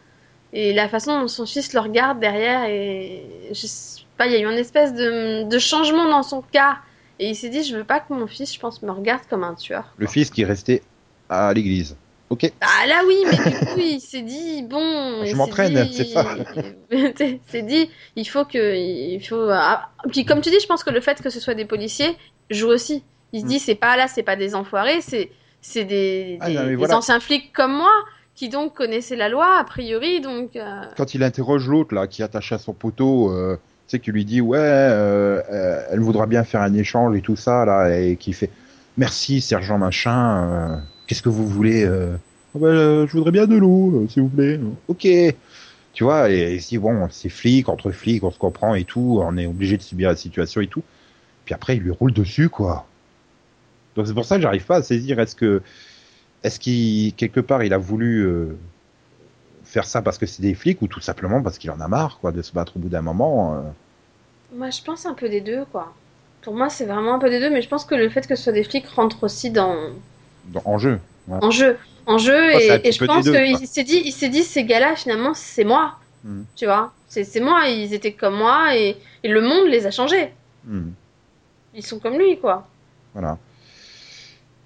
Et la façon dont son fils le regarde derrière, et je sais pas, il y a eu une espèce de, de changement dans son cas. Et il s'est dit, je veux pas que mon fils, je pense, me regarde comme un tueur. Le fils qui est resté à l'église. Ok. Ah là oui, mais du coup, il s'est dit, bon... Je il s'est m'entraîne, dit- c'est ça. il s'est dit, il faut que... Il faut... ah, Puis comme tu dis, je pense que le fait que ce soit des policiers joue aussi. Il se dit, c'est pas là, c'est pas des enfoirés, c'est c'est des, Ah, des, non, mais des anciens flics comme moi qui donc connaissait la loi a priori, donc. euh, Quand il interroge l'autre là, qui est attaché à son poteau, euh, tu sais, qui lui dit ouais, euh, euh, elle voudra bien faire un échange et tout ça là, et qui fait merci sergent machin, euh, qu'est-ce que vous voulez bah, euh, Je voudrais bien de l'eau, s'il vous plaît. Ok. Tu vois, et, et si bon, c'est flic entre flics, on se comprend et tout, on est obligé de subir la situation et tout. Puis après, il lui roule dessus quoi. Donc c'est pour ça que j'arrive pas à saisir. Est-ce que, est-ce qu'il quelque part il a voulu euh, faire ça parce que c'est des flics ou tout simplement parce qu'il en a marre quoi de se battre au bout d'un moment. euh? Moi, je pense un peu des deux, quoi. Pour moi, c'est vraiment un peu des deux, mais je pense que le fait que ce soit des flics rentre aussi dans dans- en jeu. Ouais. en jeu, en jeu, et, je pense qu'il s'est dit, il s'est dit, ces gars-là, finalement, c'est moi, Mhm. tu vois. C'est moi, ils étaient comme moi, et, et le monde les a changés. Hmm, Ils sont comme lui, quoi. Voilà.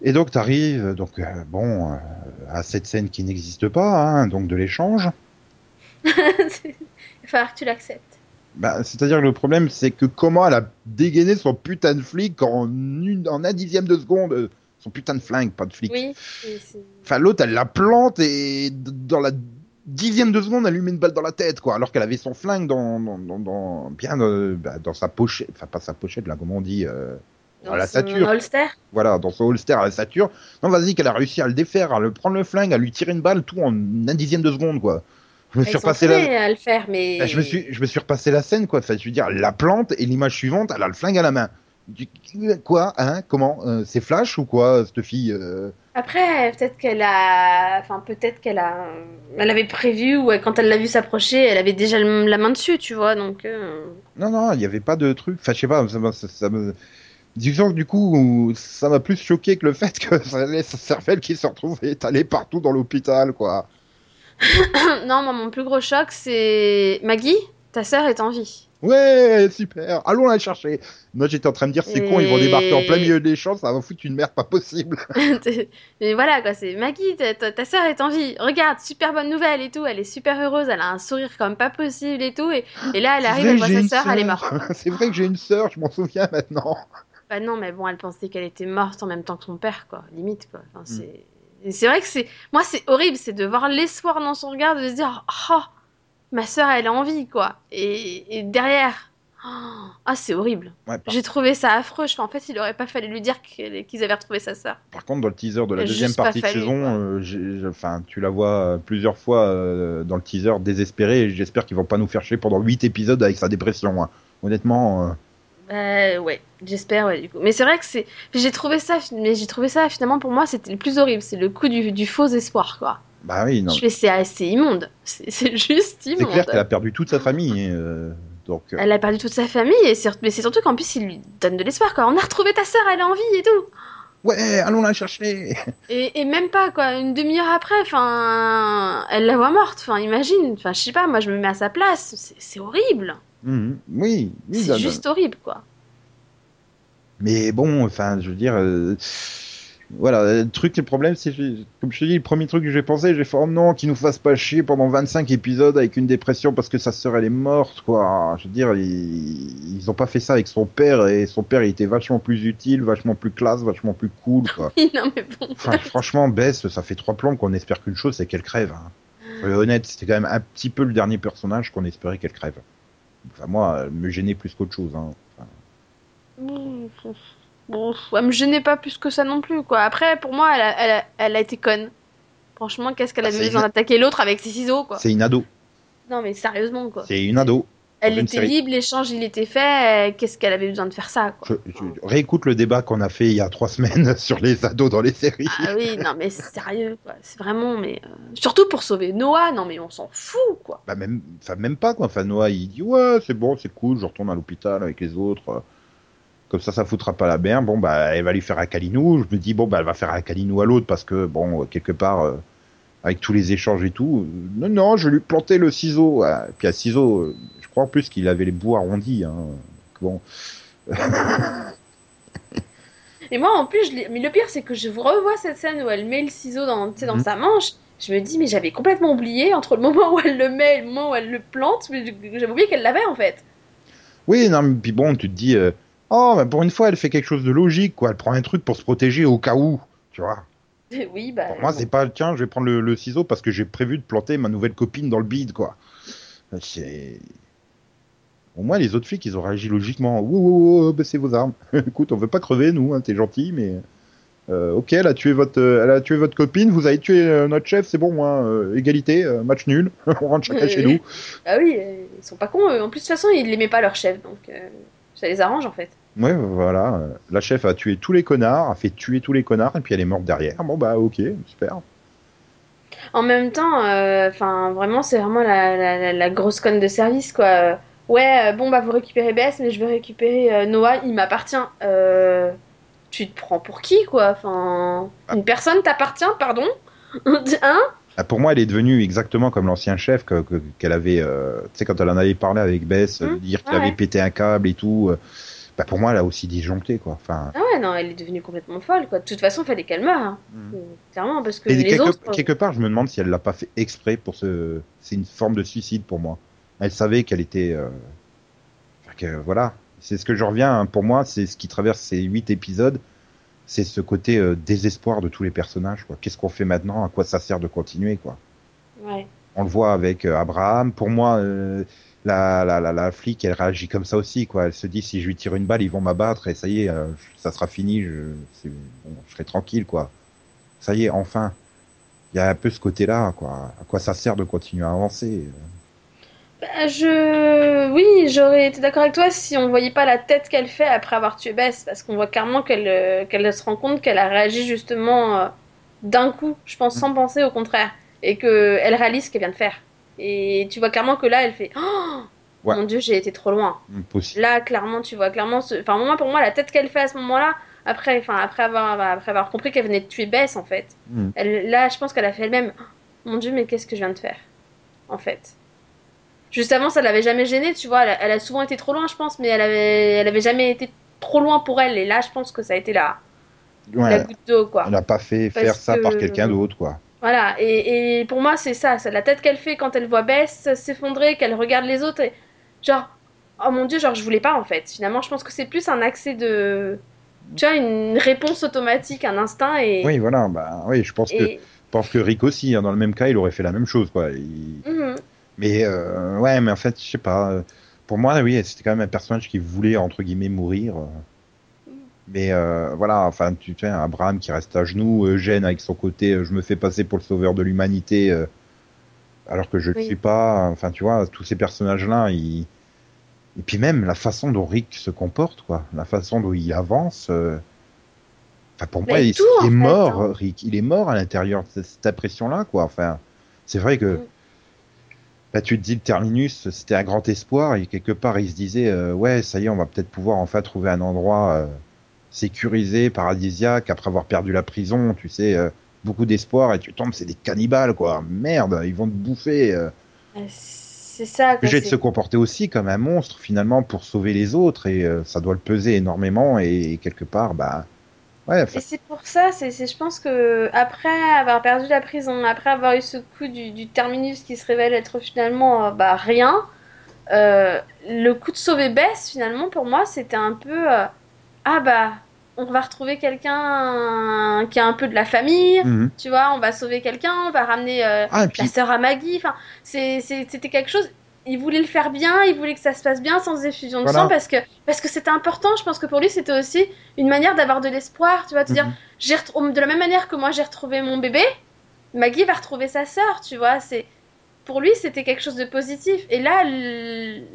Et donc t'arrives donc euh, bon euh, à cette scène qui n'existe pas, hein, donc de l'échange. Il va falloir que tu l'acceptes. Bah, c'est-à-dire que le problème c'est que comment elle a dégainé son putain de flic en une, en un dixième de seconde, euh, son putain de flingue, pas de flic. Oui, Enfin, l'autre, elle la plante et dans la dixième de seconde, elle lui met une balle dans la tête, quoi. Alors qu'elle avait son flingue dans, dans, dans, dans- bien euh, bah, dans sa pochette, enfin pas sa pochette, là, comment on dit, euh, dans à la holster. Voilà, dans son holster à la stature. Non, vas-y, qu'elle a réussi à le défaire, à le prendre le flingue, à lui tirer une balle, tout en un dixième de seconde, quoi. Je me suis repassé la... prêts à le faire, mais. Bah, je me suis, je me suis repassé la scène, quoi. Enfin, je veux dire, la plante et l'image suivante, elle a le flingue à la main. Du- Quoi, hein, comment, Euh, c'est Flash ou quoi, cette fille euh Après, peut-être qu'elle a, enfin peut-être qu'elle a, elle avait prévu ou quand elle l'a vu s'approcher, elle avait déjà la main dessus, tu vois, donc. euh, Non, non, il n'y avait pas de truc. Enfin, je sais pas, ça, ça me. Disons que du coup, ça m'a plus choqué que le fait que ça laisse sa cervelle qui se retrouve étalée partout dans l'hôpital, quoi. non, moi mon plus gros choc, c'est Maggie, ta sœur est en vie. Ouais, super, allons la chercher. Moi, j'étais en train de dire, c'est con, ils vont débarquer en plein milieu des champs, ça va foutre une merde pas possible. Mais voilà quoi, c'est Maggie, ta, ta, sœur est en vie. Regarde, super bonne nouvelle et tout, elle est super heureuse, elle a un sourire comme pas possible et tout, et, et là elle arrive, vrai elle voit sa sœur, elle est morte. c'est vrai que j'ai une sœur, je m'en souviens maintenant. Bah non, mais bon, elle pensait qu'elle était morte en même temps que son père, quoi. Limite, quoi. Enfin, Mm. c'est... c'est vrai que c'est... Moi, c'est horrible, c'est de voir l'espoir dans son regard, de se dire « Oh, ma sœur, elle a envie, quoi. » Et, et derrière... oh, Ah, c'est horrible. Ouais, par, J'ai trouvé ça affreux. Je en fait, il aurait pas fallu lui dire qu'ils avaient retrouvé sa sœur. par contre, dans le teaser de la deuxième partie de fallu, saison, euh, j'ai- enfin, tu la vois euh, plusieurs fois euh, dans le teaser désespérée, j'espère qu'ils vont pas nous faire chier pendant 8 épisodes avec sa dépression. hein. Honnêtement. euh, Bah ouais, j'espère, ouais, du coup. Mais c'est vrai que c'est... J'ai trouvé ça, mais j'ai trouvé ça, finalement, pour moi, c'était le plus horrible. C'est le coup du, du faux espoir, quoi. Bah oui, non. Je c'est, c'est immonde. C'est, c'est juste C'est immonde. clair qu'elle a perdu toute sa famille. euh, donc, euh, Elle a perdu toute sa famille, et c'est- mais c'est surtout qu'en plus, il lui donne de l'espoir, quoi. On a retrouvé ta sœur, elle est en vie et tout. ouais, allons la chercher. Et, et même pas, quoi. Une demi-heure après, enfin, elle la voit morte. Enfin, imagine. Enfin, je sais pas, moi, je me mets à sa place. C'est, c'est horrible. Mhm. Oui, oui. C'est non. juste horrible, quoi. Mais bon, enfin, je veux dire, euh, voilà, le truc, le problème, c'est, que, comme je te dis, le premier truc que j'ai pensé, j'ai fait, oh non, qu'il nous fasse pas chier pendant 25 épisodes avec une dépression parce que sa sœur, elle est morte, quoi. Je veux dire, ils, ils ont pas fait ça avec son père et son père, il était vachement plus utile, vachement plus classe, vachement plus cool, quoi. non, mais bon. Enfin, franchement, Bess, ça fait trois plombs qu'on espère qu'une chose, c'est qu'elle crève. Hein. Soyons honnêtes, c'était quand même un petit peu le dernier personnage qu'on espérait qu'elle crève. Enfin, moi, elle me gênait plus qu'autre chose. Hein. Enfin, Bon, elle me gênait pas plus que ça non plus, quoi. Après, pour moi, elle a, elle a, elle a été conne. Franchement, qu'est-ce qu'elle Ah, avait c'est besoin d'attaquer l'autre avec ses ciseaux, quoi. c'est une ado. Non, mais sérieusement, quoi. C'est une ado. Elle était série. libre, l'échange, il était fait. euh, Qu'est-ce qu'elle avait besoin de faire ça, quoi. Je, je- réécoute le débat qu'on a fait il y a trois semaines sur les ados dans les séries. Ah oui, non, mais sérieux. C'est vraiment, mais. euh, Surtout pour sauver Noah, non, mais on s'en fout, quoi. Bah même, enfin même pas quoi. Enfin Noah il dit ouais c'est bon c'est cool je retourne à l'hôpital avec les autres. Comme ça ça foutra pas la merde. Bon bah elle va lui faire un câlinou. Je me dis bon bah elle va faire un câlinou à l'autre parce que bon quelque part euh, avec tous les échanges et tout. non non je vais lui planter le ciseau. Ah, puis à ciseau crois en plus qu'il avait les bouts arrondis. Hein. Bon Et moi, en plus, je mais le pire, c'est que je revois cette scène où elle met le ciseau dans, dans Mhm. sa manche. Je me dis, mais j'avais complètement oublié entre le moment où elle le met et le moment où elle le plante. J'avais oublié qu'elle l'avait, en fait. oui non mais puis bon tu te dis euh, oh bah, pour une fois elle fait quelque chose de logique quoi. Elle prend un truc pour se protéger au cas où tu vois. Oui, bah. Pour moi, c'est pas tiens, je vais prendre le, le ciseau parce que j'ai prévu de planter ma nouvelle copine dans le bide, quoi. C'est. Au moins, les autres flics, ils ont réagi logiquement. Ouh, ouh, ouh, baissez vos armes. Écoute, on veut pas crever, nous, hein, t'es gentil, mais. Euh, ok, elle a, tué votre, euh, elle a tué votre copine, vous avez tué euh, notre chef, c'est bon, hein, égalité, match nul, on rentre chacun chez nous. Ah oui, ils sont pas cons. eux. En plus, de toute façon, ils l'aimaient pas leur chef, donc ça les arrange en fait. Ouais, voilà. La chef a tué tous les connards, a fait tuer tous les connards, et puis elle est morte derrière. Bon, bah, ok, super. En même temps, enfin, vraiment, c'est vraiment la, la, la- la grosse conne de service, quoi. Ouais, euh, bon, bah, vous récupérez Bess, mais je vais récupérer euh, Noah, il m'appartient. Euh, tu te prends pour qui, quoi? Enfin, une personne t'appartient, pardon? Hein? Ah, Pour moi, elle est devenue exactement comme l'ancien chef que- que- qu'elle avait, euh, tu sais, quand elle en avait parlé avec Bess, Hum, dire qu'il ouais. avait pété un câble et tout. euh, bah, pour moi, elle a aussi disjoncté, quoi. Enfin, Ah ouais, non, elle est devenue complètement folle, quoi. De toute façon, fallait qu'elle meure, hein. Euh, clairement, parce que Et les quelque, autres... quelque part, je me demande si elle l'a pas fait exprès pour ce. C'est une forme de suicide pour moi. Elle savait qu'elle était. euh, que, voilà. C'est ce que je reviens. hein, pour moi, c'est ce qui traverse ces huit épisodes. C'est ce côté euh, désespoir de tous les personnages. quoi. Qu'est-ce qu'on fait maintenant? À quoi ça sert de continuer quoi? Ouais. On le voit avec euh, Abraham. Pour moi, euh, la, la, la, la flic, elle réagit comme ça aussi. quoi. Elle se dit si je lui tire une balle, ils vont m'abattre et ça y est, euh, ça sera fini. Je, c'est- bon, je serai tranquille, quoi. Ça y est, enfin. Il y a un peu ce côté-là, quoi. À quoi ça sert de continuer à avancer Bah, je... Oui, j'aurais été d'accord avec toi si on voyait pas la tête qu'elle fait après avoir tué Bess, parce qu'on voit clairement qu'elle euh, qu'elle se rend compte qu'elle a réagi justement euh, d'un coup, je pense sans penser au contraire, et que elle réalise ce qu'elle vient de faire. Et tu vois clairement que là, elle fait oh, Ouais. Mon Dieu, j'ai été trop loin. Possible. Là, clairement, tu vois clairement ce... Enfin, moi, pour moi, la tête qu'elle fait à ce moment-là, après, enfin, après, avoir, après avoir compris qu'elle venait de tuer Bess, en fait, Hmm. elle, là, je pense qu'elle a fait elle-même. Oh, Mon Dieu, mais qu'est-ce que je viens de faire En fait. Juste avant, ça l'avait jamais gênée, tu vois. Elle a, elle a souvent été trop loin, je pense, mais elle avait, elle avait jamais été trop loin pour elle. Et là, je pense que ça a été la, Ouais, la goutte d'eau, quoi. elle n'a pas fait Parce faire ça par que- quelqu'un d'autre, quoi. Voilà. Et, et pour moi, c'est ça. C'est la tête qu'elle fait quand elle voit Bess s'effondrer, qu'elle regarde les autres. Et, genre, oh mon Dieu, genre, je voulais pas, en fait. Finalement, je pense que c'est plus un accès de. Tu vois, une réponse automatique, un instinct. Et, Oui, voilà. Bah, oui, je pense que, je pense que Rick aussi, hein, dans le même cas, il aurait fait la même chose, quoi. Il- Mhm. Mais euh, ouais, mais en fait, je sais pas. euh, Pour moi, oui, c'était quand même un personnage qui voulait entre guillemets mourir. euh. Mais euh, voilà, enfin, tu sais, Abraham qui reste à genoux, Eugène avec son côté, euh, je me fais passer pour le sauveur de l'humanité, euh, alors que je ne Oui. suis pas. Enfin, tu vois, tous ces personnages-là, ils... et puis même la façon dont Rick se comporte, quoi, la façon dont il avance. euh, Enfin, pour moi, Mais il, tout, il est fait, mort, hein. Rick. Il est mort à l'intérieur de cette impression-là, quoi. Enfin, c'est vrai que. Mm. Bah, tu te dis le terminus, c'était un grand espoir et quelque part il se disait euh, ouais ça y est on va peut-être pouvoir enfin trouver un endroit euh, sécurisé, paradisiaque après avoir perdu la prison, tu sais euh, beaucoup d'espoir et tu tombes c'est des cannibales quoi, merde ils vont te bouffer, euh, C'est ça, obligé de se comporter aussi comme un monstre finalement pour sauver les autres et ça doit le peser énormément et, quelque part bah ouais Et c'est pour ça, c'est, je pense que après avoir perdu la prison, après avoir eu ce coup du, du terminus qui se révèle être finalement euh, bah, rien, euh, le coup de sauver Bess, finalement, pour moi, c'était un peu euh, ah bah on va retrouver quelqu'un qui a un peu de la famille, mhm. tu vois, on va sauver quelqu'un, on va ramener euh, ah puis la sœur à Maggie, enfin, c'était quelque chose. Il voulait le faire bien, il voulait que ça se passe bien sans effusion de Voilà. sang parce que parce que c'était important. Je pense que pour lui c'était aussi une manière d'avoir de l'espoir, tu vois, de dire j'ai retrou- de la même manière que moi j'ai retrouvé mon bébé, Maggie va retrouver sa sœur, tu vois. C'est pour lui c'était quelque chose de positif. Et là,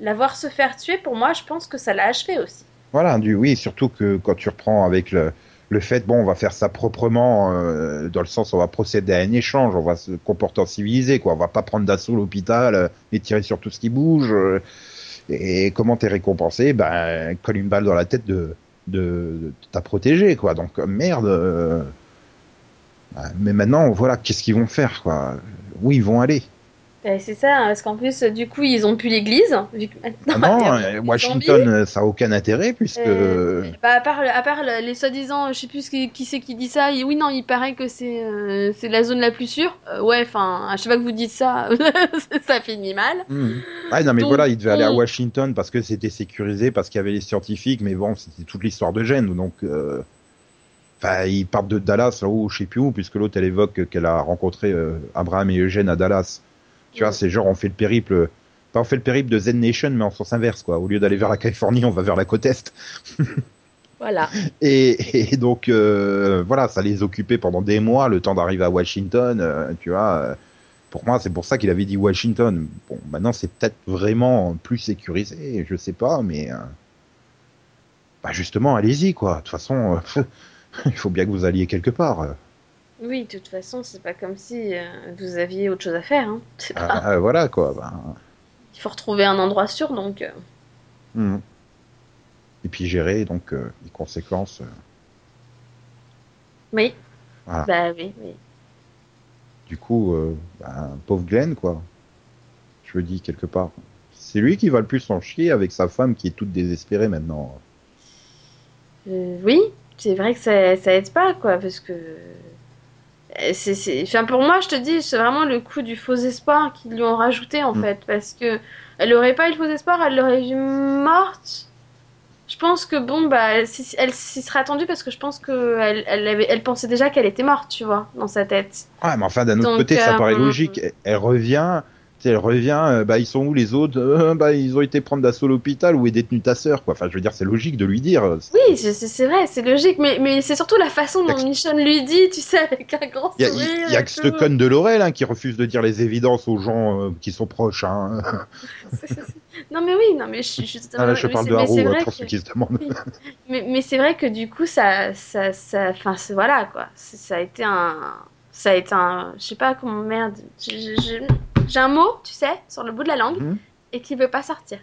l'avoir se faire tuer, pour moi, je pense que ça l'a achevé aussi. Voilà, du oui, surtout que quand tu reprends avec le, le fait, bon, on va faire ça proprement, euh, dans le sens, on va procéder à un échange, on va se comporter civilisé, quoi. On va pas prendre d'assaut l'hôpital euh, et tirer sur tout ce qui bouge. euh, et comment t'es récompensé? Ben, colle une balle dans la tête de, de, de ta protégée, quoi. Donc, merde. euh, ben, mais maintenant, voilà, qu'est-ce qu'ils vont faire, quoi? Où ils vont aller? Et c'est ça, hein, parce qu'en plus, du coup, ils ont pu l'église. Vu que Ah non, euh, Washington, euh, ça a aucun intérêt, puisque... Euh, bah, à part, à part le- les soi-disant, je sais plus qui, qui c'est qui dit ça. et oui, non, il paraît que c'est euh, c'est la zone la plus sûre. Euh, ouais, enfin, à chaque fois que vous dites ça, ça finit mal. Mhm. Ah non mais Donc, voilà, il devait aller à on- Washington parce que c'était sécurisé, parce qu'il y avait les scientifiques, mais bon, c'était toute l'histoire de gêne, donc euh, Enfin, ils partent de Dallas, là où, je sais plus où, puisque l'autre, elle évoque qu'elle a rencontré euh, Abraham et Eugène à Dallas. Tu vois, c'est genre, on fait le périple, pas on fait le périple de Zen Nation, mais en sens inverse, quoi. Au lieu d'aller vers la Californie, on va vers la côte Est. Voilà. Et, et donc, euh, voilà, ça les occupait pendant des mois, le temps d'arriver à Washington, euh, tu vois. euh, Pour moi, c'est pour ça qu'il avait dit Washington. Bon, maintenant, c'est peut-être vraiment plus sécurisé, je sais pas, mais... euh, bah justement, allez-y, quoi. De toute façon, il faut bien que vous alliez quelque part. Oui, de toute façon, c'est pas comme si euh, vous aviez autre chose à faire. Hein. Pas- Ah, voilà, quoi. ben, Il faut retrouver un endroit sûr, donc. euh, hmm. Et puis gérer, donc, euh, les conséquences. Oui. Voilà. Bah oui, oui. Du coup, euh, ben, pauvre Glenn, quoi. Je me dis quelque part. C'est lui qui va le plus en chier avec sa femme qui est toute désespérée maintenant. Oui, c'est vrai que ça, ça aide pas, quoi, parce que. Euh, C'est, c'est... Enfin, pour moi, je te dis, c'est vraiment le coup du faux espoir qu'ils lui ont rajouté, en Mm. fait, parce que elle aurait pas eu le faux espoir, elle l'aurait vue morte. Je pense que, bon, bah, elle, s'y- elle s'y serait attendue parce que je pense qu'elle elle, avait- elle pensait déjà qu'elle était morte, tu vois, dans sa tête. Ouais, mais enfin, d'un autre Donc, côté, ça euh, paraît logique. Elle, elle revient, elle revient, euh, bah, ils sont où les autres? Euh, Bah, ils ont été prendre d'assaut l'hôpital où est détenue ta sœur, quoi. Enfin, je veux dire, c'est logique de lui dire. Oui, c'est, vrai, c'est logique, mais, mais c'est surtout la façon dont Michonne lui dit, tu sais, avec un grand Il y a, sourire. il y a que ce conne de Laurel hein, qui refuse de dire les évidences aux gens euh, qui sont proches. Hein. Non, mais oui, non, mais je, suis- je, Ah, là, je mais parle de Haro, euh, pour que- ceux qui se demandent. Mais, mais c'est vrai que du coup, ça, ça, ça, enfin, voilà quoi. Ça a été un, ça a été un, je sais pas comment merde. J'ai un mot, tu sais, sur le bout de la langue Mhm. et qui veut pas sortir.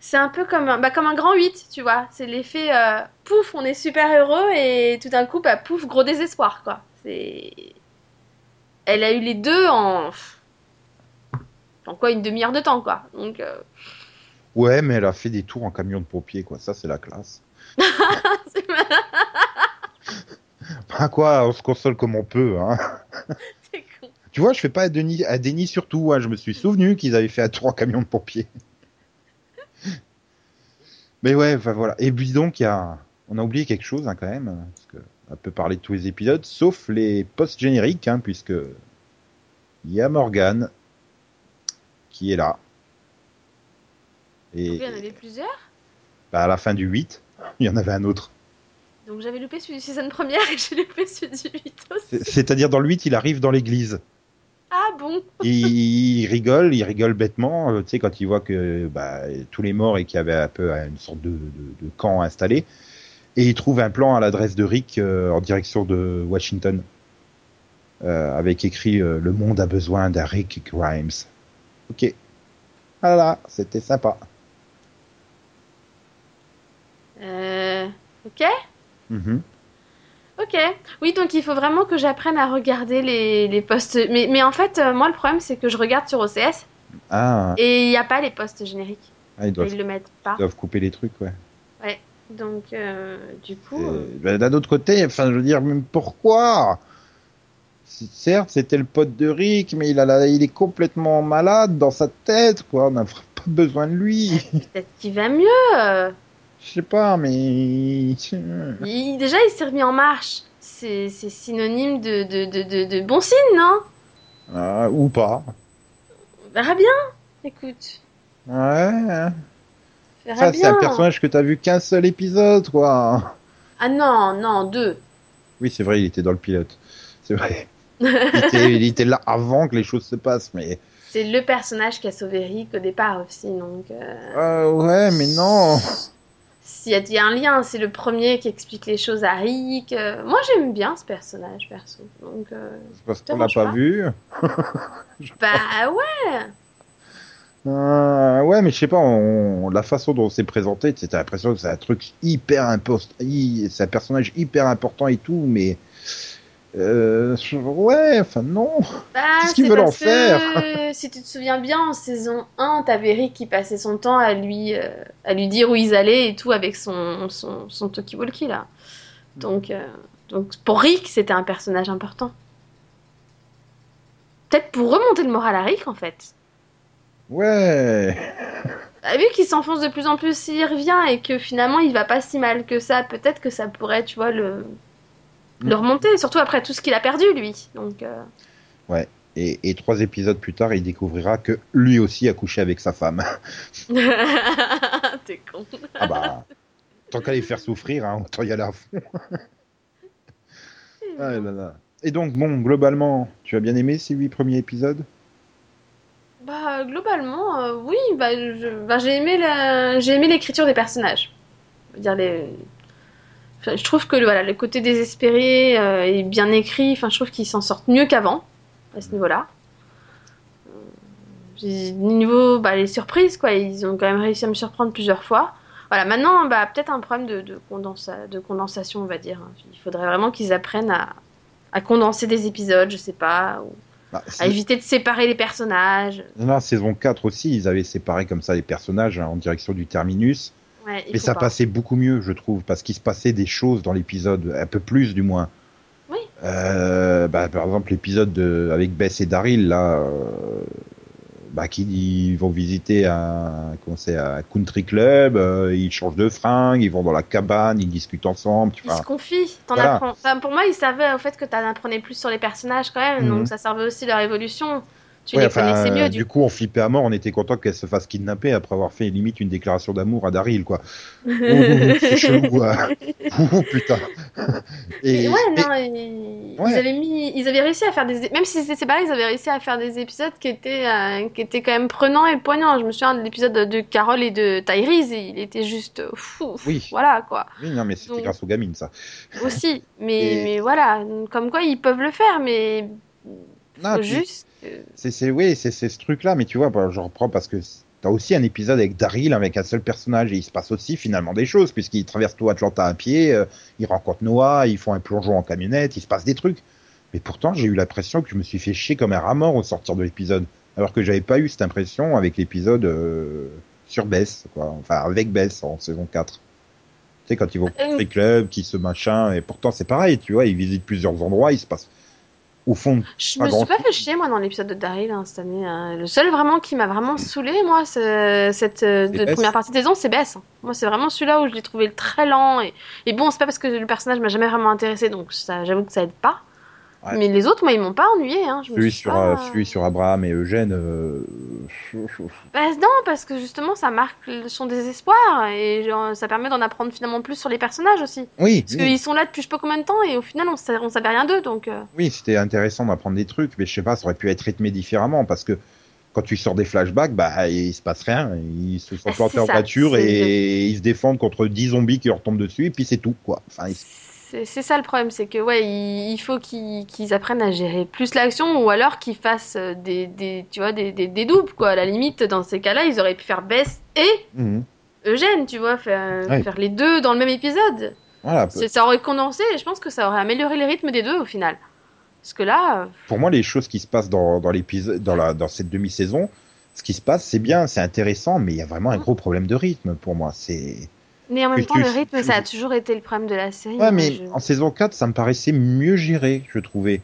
C'est un peu comme un, bah, comme un grand 8, tu vois. C'est l'effet euh, pouf, on est super heureux et tout d'un coup, bah, pouf, gros désespoir quoi. C'est, elle a eu les deux en, en quoi une demi-heure de temps quoi. Donc euh, Ouais, mais elle a fait des tours en camion de pompier, quoi. Ça, c'est la classe. Bah quoi, on se console comme on peut. Hein. Tu vois, je fais pas un déni, un déni sur tout. Hein. Je me suis souvenu qu'ils avaient fait un tour en camion de pompier. Mais ouais, enfin voilà. Et puis donc, il y a... on a oublié quelque chose hein, quand même, parce que on peut parler de tous les épisodes, sauf les post-génériques, hein, puisque il y a Morgan qui est là. Et Donc, il y en avait plusieurs? bah, à la fin du 8, il y en avait un autre. Donc j'avais loupé celui du season première et j'ai loupé celui du 8 aussi. C'est- C'est-à-dire dans le 8, il arrive dans l'église. Ah bon il, il rigole, il rigole bêtement, euh, tu sais, quand il voit que bah, tous les morts et qu'il y avait un peu une sorte de, de, de camp installé. Et il trouve un plan à l'adresse de Rick euh, en direction de Washington, euh, avec écrit Le monde a besoin d'un Rick Grimes. Ok. Voilà, c'était sympa. Euh... Ok Mhm. Ok. Oui, donc il faut vraiment que j'apprenne à regarder les, les postes. Mais, mais en fait, euh, moi, le problème, c'est que je regarde sur OCS Ah, et il n'y a pas les postes génériques. ah, ils, doivent, Ils le mettent pas. ils doivent couper les trucs, ouais. Donc, euh, du coup. Euh, ben, D'un autre côté, enfin, je veux dire, même pourquoi? Certes, c'était le pote de Rick, mais il, a la- il est complètement malade dans sa tête, quoi. On n'a pas besoin de lui. Peut-être qu'il va mieux. Je sais pas, mais. Il- déjà, il s'est remis en marche. C'est synonyme de, de, de, de, bon signe, non? Ah, ou pas. On verra bien. Écoute. Ouais. verra Ça, c'est un personnage que t'as vu qu'un seul épisode, quoi. Ah non, non, deux. Oui, c'est vrai, il était dans le pilote. C'est vrai. Il était, il était là avant que les choses se passent, mais. C'est le personnage qui a sauvé Rick au départ aussi, donc... euh, Euh, ouais, mais non. S'il y, a- il y a un lien, c'est le premier qui explique les choses à Rick. euh, Moi, j'aime bien ce personnage, perso. Donc, euh, C'est parce qu'on l'a pas pas. vu. bah ouais. Euh, ouais, mais je sais pas, on- la façon dont c'est présenté, t'as l'impression que c'est un truc hyper important, c'est un personnage hyper important et tout, mais euh, ouais, enfin non. Bah, Qu'est-ce qu'ils veulent en que, faire? Si tu te souviens bien, en saison 1, t'avais Rick qui passait son temps à lui, euh, à lui dire où ils allaient et tout avec son, son, son talkie-walkie, là. Donc, euh, donc, pour Rick, c'était un personnage important. Peut-être pour remonter le moral à Rick, en fait. Ouais. Bah, vu qu'il s'enfonce de plus en plus, s'il revient et que finalement il va pas si mal que ça, peut-être que ça pourrait, tu vois, le de remonter, surtout après tout ce qu'il a perdu, lui. Donc, euh, Ouais. Et, et trois épisodes plus tard, il découvrira que lui aussi a couché avec sa femme. T'es con. ah bah, tant qu'à les faire souffrir, hein, autant y aller à fond. Ah là là. Et donc, bon, globalement, tu as bien aimé ces huit premiers épisodes? Bah, globalement, euh, oui, bah, bah, j'ai aimé la- j'ai aimé l'écriture des personnages. Je veux dire, les... je trouve que le, voilà, le côté désespéré euh, est bien écrit. Enfin, je trouve qu'ils s'en sortent mieux qu'avant, à ce niveau-là. Euh, Niveau, bah, les surprises, quoi, ils ont quand même réussi à me surprendre plusieurs fois. Voilà, maintenant, bah, peut-être un problème de, de, condensa- de condensation, on va dire. Il faudrait vraiment qu'ils apprennent à, à condenser des épisodes, je sais pas, ou Bah, à éviter de séparer les personnages. Dans la saison 4 aussi, ils avaient séparé comme ça les personnages hein, en direction du terminus. Ouais, Mais ça pas. passait beaucoup mieux, je trouve, parce qu'il se passait des choses dans l'épisode, un peu plus du moins. Oui. Euh, bah, par exemple, l'épisode de- avec Bess et Daryl, là, euh, bah, qui ils vont visiter un, comment un country club, euh, ils changent de fringues, ils vont dans la cabane, ils discutent ensemble. Tu Ils vois. se confient. T'en Voilà. apprends. Enfin, pour moi, ils savaient au fait que t'en apprenais plus sur les personnages quand même, Mhm. donc ça servait aussi leur évolution. Tu Ouais, les enfin, connaissais mieux du du coup, on flippait à mort, on était content qu'elle se fasse kidnapper après avoir fait limite une déclaration d'amour à Daryl, quoi. Ouh, c'est chelou, quoi. Ouh, putain. Et ouais, mais- non, ils... Ouais. ils avaient mis, ils avaient réussi à faire des, même si c'était séparé, ils avaient réussi à faire des épisodes qui étaient, euh, qui étaient quand même prenants et poignants. Je me souviens de l'épisode de Carole et de Tyrese, et il était juste fou. Oui. Voilà quoi. Oui, non, mais c'était Donc- grâce aux gamines, ça. Aussi, mais, voilà, comme quoi ils peuvent le faire, mais Non, faut puis- juste. C'est, c'est, oui, c'est, c'est ce truc-là, mais tu vois, bah, je reprends parce que t'as aussi un épisode avec Daryl avec un seul personnage et il se passe aussi finalement des choses puisqu'il traverse tout Atlanta à pied, euh, il rencontre Noah, ils font un plongeon en camionnette, il se passe des trucs. Mais pourtant, j'ai eu l'impression que je me suis fait chier comme un rat mort au sortir de l'épisode, alors que j'avais pas eu cette impression avec l'épisode euh, sur Bess, quoi, enfin avec Bess en saison 4. Tu sais, quand ils vont au Euh, country club, qui se machin, et pourtant c'est pareil, tu vois, ils visitent plusieurs endroits, il se passe au fond Je me suis pas fait chier moi dans l'épisode de Daryl hein, cette année. hein. Le seul vraiment qui m'a vraiment saoulé moi cette euh, de première partie de saison c'est Bess. hein. Moi c'est vraiment celui-là où je l'ai trouvé très lent et, et bon c'est pas parce que le personnage m'a jamais vraiment intéressé donc j'avoue que ça aide pas. Ouais. Mais les autres moi ils m'ont pas ennuyé. Hein. Je Celui suis sur, pas- euh, celui sur Abraham et Eugène. euh, Bah, non parce que justement ça marque son désespoir et genre, ça permet d'en apprendre finalement plus sur les personnages aussi. Oui, Parce oui, qu'ils sont là depuis je sais pas combien de temps et au final on, sa- on savait rien d'eux donc. euh, oui, c'était intéressant d'apprendre des trucs, mais je sais pas, ça aurait pu être rythmé différemment parce que quand tu sors des flashbacks, bah il se passe rien. Ils se sont Ah, plantés en voiture et ils se défendent contre 10 zombies qui leur tombent dessus et puis c'est tout quoi. Enfin, ils- C'est ça le problème, c'est que ouais, il, il faut qu'ils apprennent à gérer plus l'action ou alors qu'ils fassent euh, des, des, tu vois, des, des, des doubles quoi. À la limite, dans ces cas-là, ils auraient pu faire Bess et Mhm. Eugène, tu vois, faire, Ouais. faire les deux dans le même épisode. Voilà. Ça aurait condensé et je pense que ça aurait amélioré les rythmes des deux au final. Parce que là, euh, Pour moi, les choses qui se passent dans, dans l'épisode, dans la, dans cette demi-saison, ce qui se passe, c'est bien, c'est intéressant, mais il y a vraiment un gros problème de rythme pour moi. C'est mais en même temps, tu- le rythme, ça a toujours été le problème de la série. Ouais, mais je- en saison 4, ça me paraissait mieux géré, je trouvais.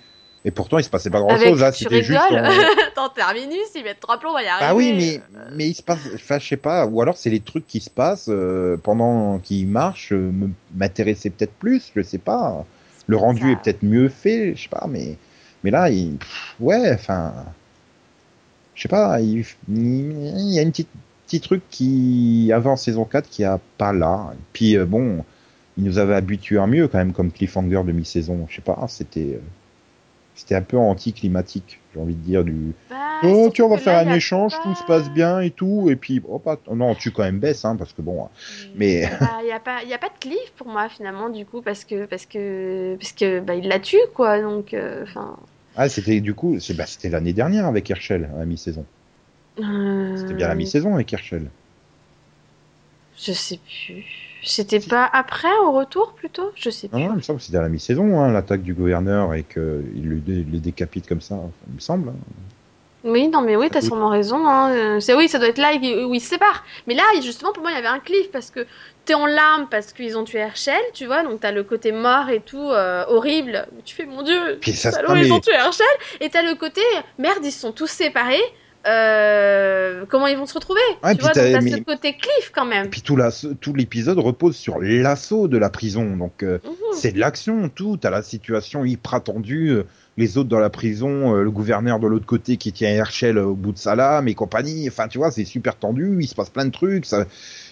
Et pourtant, il se passait pas grand Avec, chose, là, tu c'était juste. Attends, terminus, ils mettent trois plombs, on va y arriver. Bah oui, mais, mais il se passe, enfin, je sais pas, ou alors c'est les trucs qui se passent euh, pendant qu'ils marchent, euh, m'intéressaient peut-être plus, je sais pas. Le rendu Ça- est peut-être mieux fait, je sais pas, mais, mais là, il, ouais, enfin, je sais pas, il, il y a une petite, petit truc qui, avant saison 4, qui a pas là. Et puis, euh, bon, il nous avait habitués à mieux quand même, comme cliffhanger de mi-saison, je sais pas, c'était, euh, c'était un peu anticlimatique, j'ai envie de dire, du, Bah, Oh, tiens, on va faire là, un échange, pas- tout se passe bien et tout, et puis, oh, pas, non, tu quand même baisse, hein, parce que bon, Mais- Il n'y a, pas- y a pas de cliff pour moi, finalement, du coup, parce que, parce que, parce que bah, il la tue, quoi. Donc, euh, enfin. ah, c'était du coup, c'est, bah, c'était l'année dernière avec Herschel, à mi-saison. Euh, C'était bien la mi-saison avec Herschel. Je sais plus. C'était pas après, au retour, plutôt? Je sais Non, plus. non, il me semble que c'était à la mi-saison, hein, l'attaque du gouverneur et qu'il le, dé- le décapite comme ça, il me semble. hein. Oui, non, mais oui, t'as Oui. sûrement raison. Hein. Euh, C'est oui, ça doit être là où ils se séparent. Mais là, justement, pour moi, il y avait un cliff parce que t'es en larmes parce qu'ils ont tué Herschel, tu vois. Donc t'as le côté mort et tout euh, horrible. Tu fais mon Dieu, Puis ça salaud, ils ont tué Herschel. Et t'as le côté merde, ils se sont tous séparés. Euh, comment ils vont se retrouver. Ouais, tu vois, t'as- donc t'as mais- ce côté cliff quand Et même. puis tout, la, tout l'épisode repose sur l'assaut de la prison. Donc euh, Mhm. c'est de l'action, tout. T'as la situation hyper tendue. euh, Les autres dans la prison, euh, le gouverneur de l'autre côté qui tient Herschel au bout de sa lame et compagnie. Enfin, tu vois, c'est super tendu. Il se passe plein de trucs. Ça...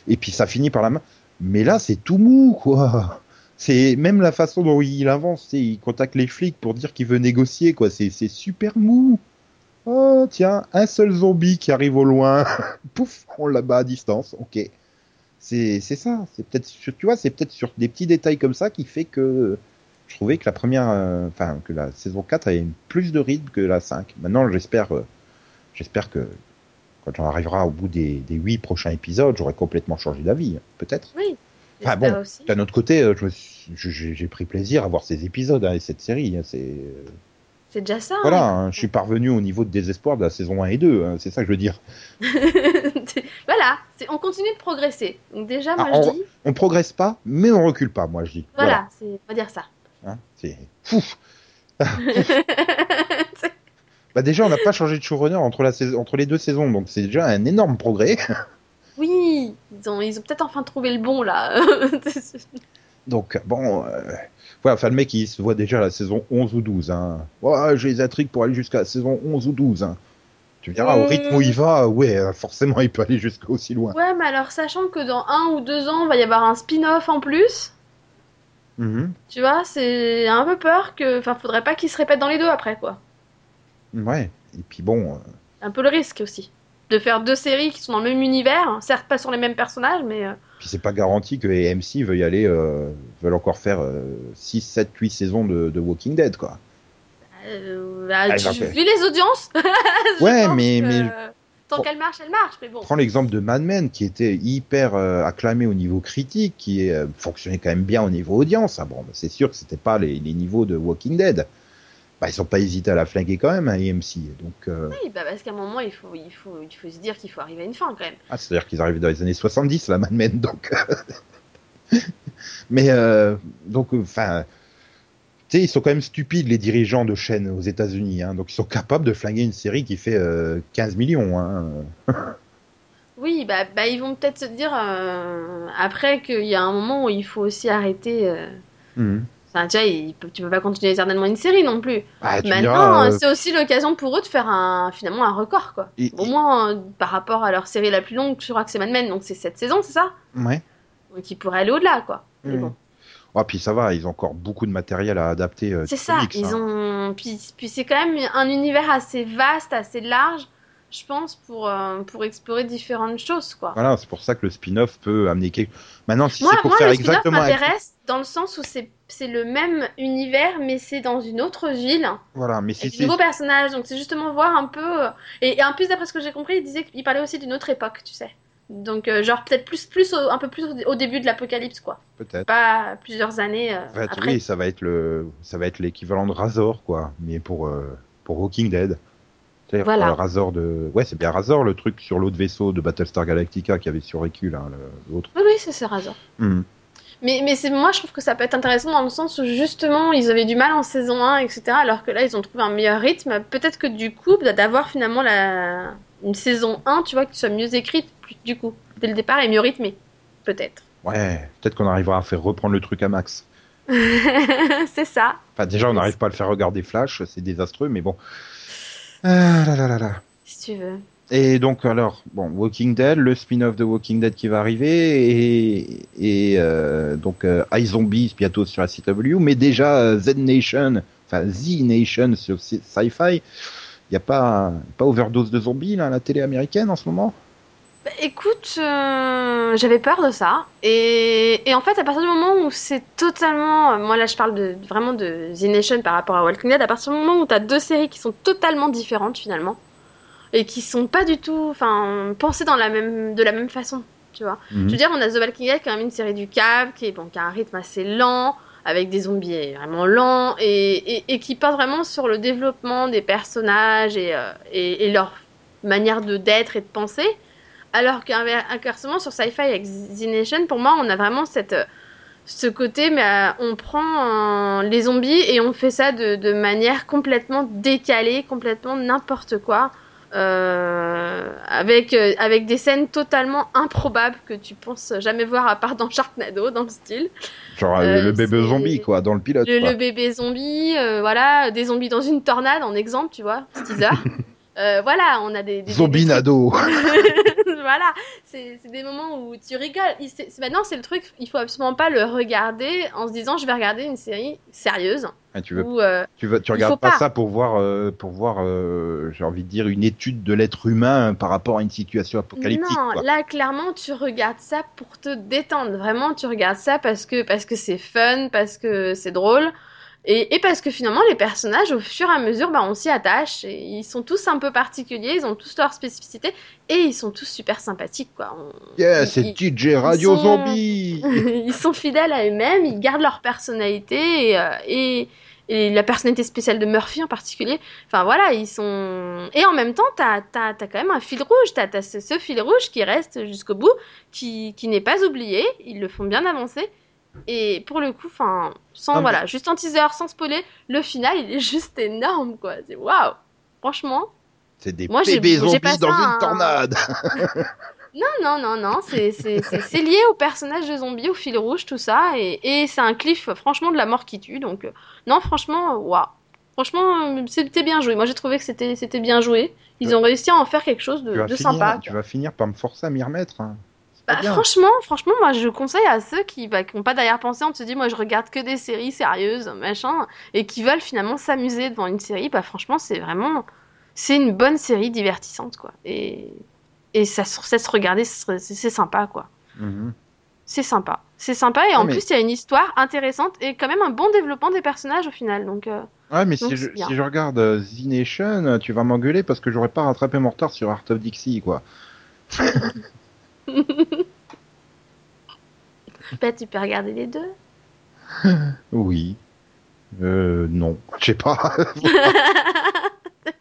Et puis ça finit par la main. Mais là, c'est tout mou, quoi. C'est même la façon dont il avance. Il contacte les flics pour dire qu'il veut négocier, quoi. C'est c'est super mou. Oh, tiens, un seul zombie qui arrive au loin. Pouf, on l'abat à distance. Ok. C'est ça. C'est peut-être sur, tu vois, c'est peut-être sur des petits détails comme ça qui fait que je trouvais que la première, euh, enfin, que la saison 4 avait plus de rythme que la 5. Maintenant, j'espère, euh, j'espère que quand on arrivera au bout des, des 8 prochains épisodes, j'aurai complètement changé d'avis. Peut-être. Oui. J'espère bon. D'un autre côté, euh, j'ai pris plaisir à voir ces épisodes hein, et cette série. hein, c'est C'est déjà ça. voilà, hein, je suis parvenu au niveau de désespoir de la saison 1 et 2. hein, c'est ça que je veux dire. voilà, on continue de progresser. Donc déjà, moi Ah, je on- dis, On progresse pas, mais on recule pas. Moi, je dis. voilà, c'est, on va dire ça. Hein, c'est fou. Bah déjà, on n'a pas changé de showrunner entre, la saison, entre les deux saisons, donc c'est déjà un énorme progrès. oui, ils ont, ils ont peut-être enfin trouvé le bon là. Donc bon, euh, voilà, enfin le mec il se voit déjà à la saison 11 ou 12. Hein. Ouais, j'ai les intrigues pour aller jusqu'à la saison 11 ou 12. Hein. Tu me diras, au Euh. rythme où il va, ouais, euh, forcément il peut aller jusqu'à aussi loin. ouais, mais alors sachant que dans un ou deux ans, il va y avoir un spin-off en plus, Mhm. tu vois, c'est un peu peur que, enfin, faudrait pas qu'ils se répètent dans les deux après quoi. Ouais, et puis bon, euh, Un peu le risque aussi. De faire deux séries qui sont dans le même univers, certes pas sur les mêmes personnages, mais euh, puis c'est pas garanti que AMC veuille aller, euh, veulent encore faire euh, 6, 7, 8 saisons de, de Walking Dead, quoi. euh, bah, Ah, tu- les audiences, Ouais, mais- que, mais- tant qu'elle marche, elle marche. Mais bon. Prends l'exemple de Mad Men qui était hyper acclamé au niveau critique, qui fonctionnait quand même bien au niveau audience. Ah bon, c'est sûr que c'était pas les, les niveaux de Walking Dead. Bah, ils ont pas hésité à la flinguer quand même, hein, AMC. Donc, euh, Oui, bah parce qu'à un moment, il faut, il faut, il faut se dire qu'il faut arriver à une fin quand même. ah, c'est-à-dire qu'ils arrivent dans les années 70, la Mad Men, donc. Mais euh, donc, enfin, tu sais, ils sont quand même stupides les dirigeants de chaînes aux États-Unis, hein, donc ils sont capables de flinguer une série qui fait euh, 15 millions. Hein. Oui, bah, bah ils vont peut-être se dire euh, après qu'il y a un moment où il faut aussi arrêter. euh, Mhm. Enfin, tu vois, tu peux pas continuer éternellement une série non plus. Ah, me Maintenant, euh, c'est aussi l'occasion pour eux de faire un, finalement un record, quoi. et- Au moins, euh, par rapport à leur série la plus longue, je crois que c'est Mad Men, donc c'est cette saison, c'est ça ouais. Donc ils pourraient aller au-delà, quoi. Mais Mhm. bon. Ah, puis ça va, ils ont encore beaucoup de matériel à adapter. euh, C'est ça, comics, ils hein. ont. Puis, puis c'est quand même un univers assez vaste, assez large, je pense, pour, euh, pour explorer différentes choses, quoi. Voilà, c'est pour ça que le spin-off peut amener quelque. Maintenant, si Moi, c'est pour moi faire le exactement. un- m'intéresse dans le sens où c'est c'est le même univers, mais c'est dans une autre ville, Voilà, mais de c'est. nouveaux personnages. Donc c'est justement voir un peu. euh, Et, et en plus, d'après ce que j'ai compris, il disait qu'il parlait aussi d'une autre époque, tu sais. Donc euh, genre peut-être plus, plus au- un peu plus au, au début de l'apocalypse, quoi. Peut-être. Pas plusieurs années euh, En fait, après. oui, ça va être le, ça va être l'équivalent de Razor, quoi, mais pour pour Walking Dead. C'est-à-dire Voilà. euh, Razor de, ouais, c'est bien Razor, le truc sur l'autre vaisseau de Battlestar Galactica qui avait survécu là, l'autre. Oui, oui, c'est c'est Razor. Hmm. Mais, mais c'est moi je trouve que ça peut être intéressant dans le sens où justement ils avaient du mal en saison 1 etc alors que là ils ont trouvé un meilleur rythme peut-être que du coup bah, d'avoir finalement la une saison 1 tu vois qui soit mieux écrite du coup dès le départ et mieux rythmée peut-être Ouais, peut-être qu'on arrivera à faire reprendre le truc à max. c'est ça Enfin, déjà, on n'arrive pas à le faire regarder Flash, c'est désastreux, mais bon. Ah là là là là. si tu veux Et donc alors, bon, Walking Dead, le spin-off de Walking Dead qui va arriver, et, et euh, donc euh, iZombies bientôt sur la CW, mais déjà euh, Z Nation, enfin Z Nation sur Sci- Sci-Fi, il n'y a pas, pas overdose de zombies là, à la télé américaine en ce moment? Écoute euh, j'avais peur de ça. Et, et en fait à partir du moment où c'est totalement moi là je parle de, vraiment de The Nation par rapport à Walking Dead à partir du moment où t'as deux séries qui sont totalement différentes finalement et qui sont pas du tout enfin pensées dans la même de la même façon tu vois. Mhm. je veux dire on a The Walking Dead quand même une série du câble qui, est, bon, qui a un rythme assez lent avec des zombies vraiment lents et, et, et qui porte vraiment sur le développement des personnages et, euh, et leur manière de d'être et de penser alors qu'inversement sur Sci-Fi avec The Nation pour moi on a vraiment cette euh, ce côté mais euh, on prend euh, les zombies et on fait ça de, de manière complètement décalée complètement n'importe quoi euh, avec, avec des scènes totalement improbables que tu penses jamais voir à part dans Sharknado, dans le style. Genre le bébé c'est- zombie, quoi, dans le pilote. Le, le bébé zombie, voilà, des zombies dans une tornade, en exemple, tu vois, ce teaser. Euh, voilà, on a des. des- des- Zombie des- Nado. voilà, c'est des moments où tu rigoles. Maintenant, c'est le truc, il faut absolument pas le regarder en se disant je vais regarder une série sérieuse. Ah, tu veux, Où, euh, tu veux, tu regardes pas, pas. ça pour voir, euh, pour voir, euh, j'ai envie de dire une étude de l'être humain par rapport à une situation apocalyptique. non, quoi. là clairement tu regardes ça pour te détendre. Vraiment, tu regardes ça parce que parce que c'est fun, parce que c'est drôle. Et, et parce que finalement, les personnages, au fur et à mesure, bah, on s'y attache. Et ils sont tous un peu particuliers, ils ont tous leur spécificité. Et ils sont tous super sympathiques, quoi. On- Yeah, ils- c'est ils- DJ Radio sont- Zombie. ils sont fidèles à eux-mêmes, ils gardent leur personnalité et, euh, et, et la personnalité spéciale de Murphy en particulier. Enfin voilà, ils sont. Et en même temps, t'as as, quand même un fil rouge, t'as as ce, ce fil rouge qui reste jusqu'au bout, qui, qui n'est pas oublié, ils le font bien avancer. Et pour le coup, enfin, sans Ah, voilà, juste en teaser, sans spoiler, le final il est juste énorme quoi. C'est waouh, franchement. C'est des Moi, bébés zombies dans un- une tornade. Non, non, non, non, c'est lié au personnage de zombie, au fil rouge, tout ça, et, et c'est un cliff, franchement, de la mort qui tue, donc, euh, non, franchement, waouh. Franchement, euh, c'était bien joué. Moi, j'ai trouvé que c'était bien joué. Ils ont réussi à en faire quelque chose de, de finir, sympa. tu vas finir par me forcer à m'y remettre. hein. Bah, bien. franchement, franchement, moi, je conseille à ceux qui bah, qui ont pas d'arrière-pensée en se dit, moi, je regarde que des séries sérieuses, machin, et qui veulent finalement s'amuser devant une série, bah, franchement, c'est vraiment, c'est une bonne série divertissante, quoi. Et, et ça, se- ça se regarder, c'est sympa, quoi. Mhm. C'est sympa. C'est sympa et en Ouais, mais- plus il y a une histoire intéressante et quand même un bon développement des personnages au final. Donc euh, Ouais, mais Donc, si je, si je regarde euh, The Nation, euh, tu vas m'engueuler parce que j'aurais pas rattrapé mon retard sur Art of Dixie, quoi. bah, tu peux regarder les deux. Oui. Euh, non. Je sais pas.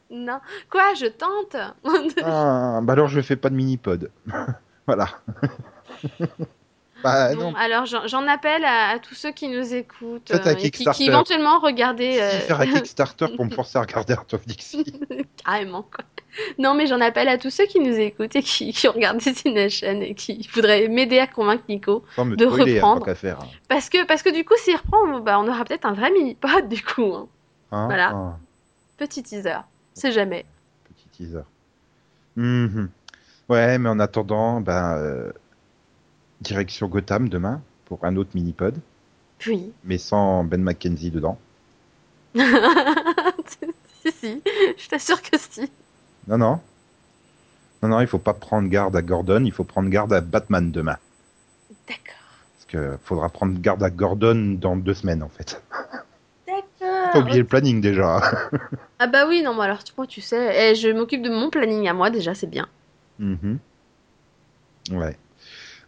non. Quoi, je tente? Ah, bah alors je fais pas de mini-pod. voilà. Bah Bon, non. alors j'en appelle à, à tous ceux qui nous écoutent et qui, éventuellement regardaient euh, faire un Kickstarter pour me forcer à regarder Art of Dixie. carrément quoi. Non mais j'en appelle à tous ceux qui nous écoutent et qui, qui ont regardé Nation et qui voudraient m'aider à convaincre Nico. De hein, reprendre. faire. hein. Parce que, parce que du coup s'il reprend, bah, on aura peut-être un vrai mini-pod du coup. hein. Hein Voilà. Petit teaser. C'est jamais. petit teaser. Mhm. Ouais, mais en attendant, ben, euh, direction Gotham demain pour un autre mini-pod, Oui. mais sans Ben McKenzie dedans. si, si, je t'assure que si. Non, non. Non, non, il faut pas prendre garde à Gordon, il faut prendre garde à Batman demain. D'accord. Parce que faudra prendre garde à Gordon dans deux semaines, en fait. D'accord. Faut oublier le planning déjà. Ah bah oui, non, mais alors moi tu sais, eh, je m'occupe de mon planning à moi déjà, c'est bien. Mhm. Ouais.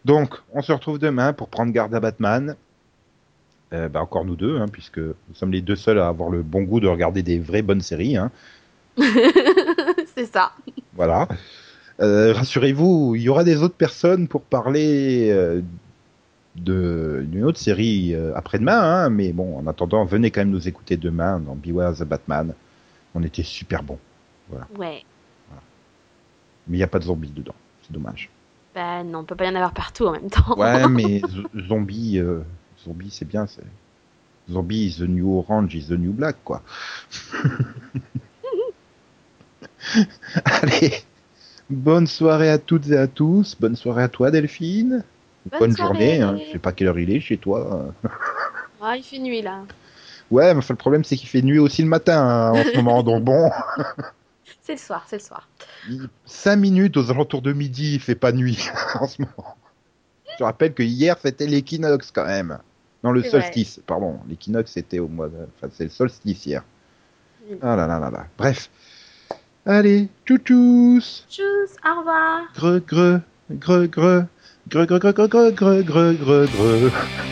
Donc, on se retrouve demain pour prendre garde à Batman. Euh, bah, encore nous deux, hein, puisque nous sommes les deux seuls à avoir le bon goût de regarder des vraies bonnes séries. Hein. c'est ça. Voilà. Euh, Rassurez-vous, il y aura des autres personnes pour parler euh, de- d'une autre série euh, après-demain. Hein, mais bon, en attendant, venez quand même nous écouter demain dans Beware the Batman. On était super bon. Ouais. Mais il n'y a pas de zombies dedans. C'est dommage. Bah non, on peut pas y en avoir partout en même temps. Ouais, mais zombie, euh, zombie, c'est bien. c'est Zombie is the new orange is the new black, quoi. Allez, bonne soirée à toutes et à tous. Bonne soirée à toi, Delphine. Bonne Bonne journée. Hein. Je sais pas quelle heure il est chez toi. Ah, il fait nuit là. Ouais, mais enfin, le problème, c'est qu'il fait nuit aussi le matin hein, en ce moment. Donc bon, C'est le soir, c'est le soir. 5 minutes aux alentours de midi, il fait pas nuit en ce moment. Je rappelle que hier, c'était l'équinoxe quand même. Non, le C'est vrai. solstice, pardon. L'équinoxe, c'était au mois de... Enfin, c'est le solstice hier. Ah là là là là. Bref. Allez, tchou-tchous Tchuss, au revoir. Gre, gre, gre, gre, gre, gre, gre, gre, gre, gre, gre, gre, gre.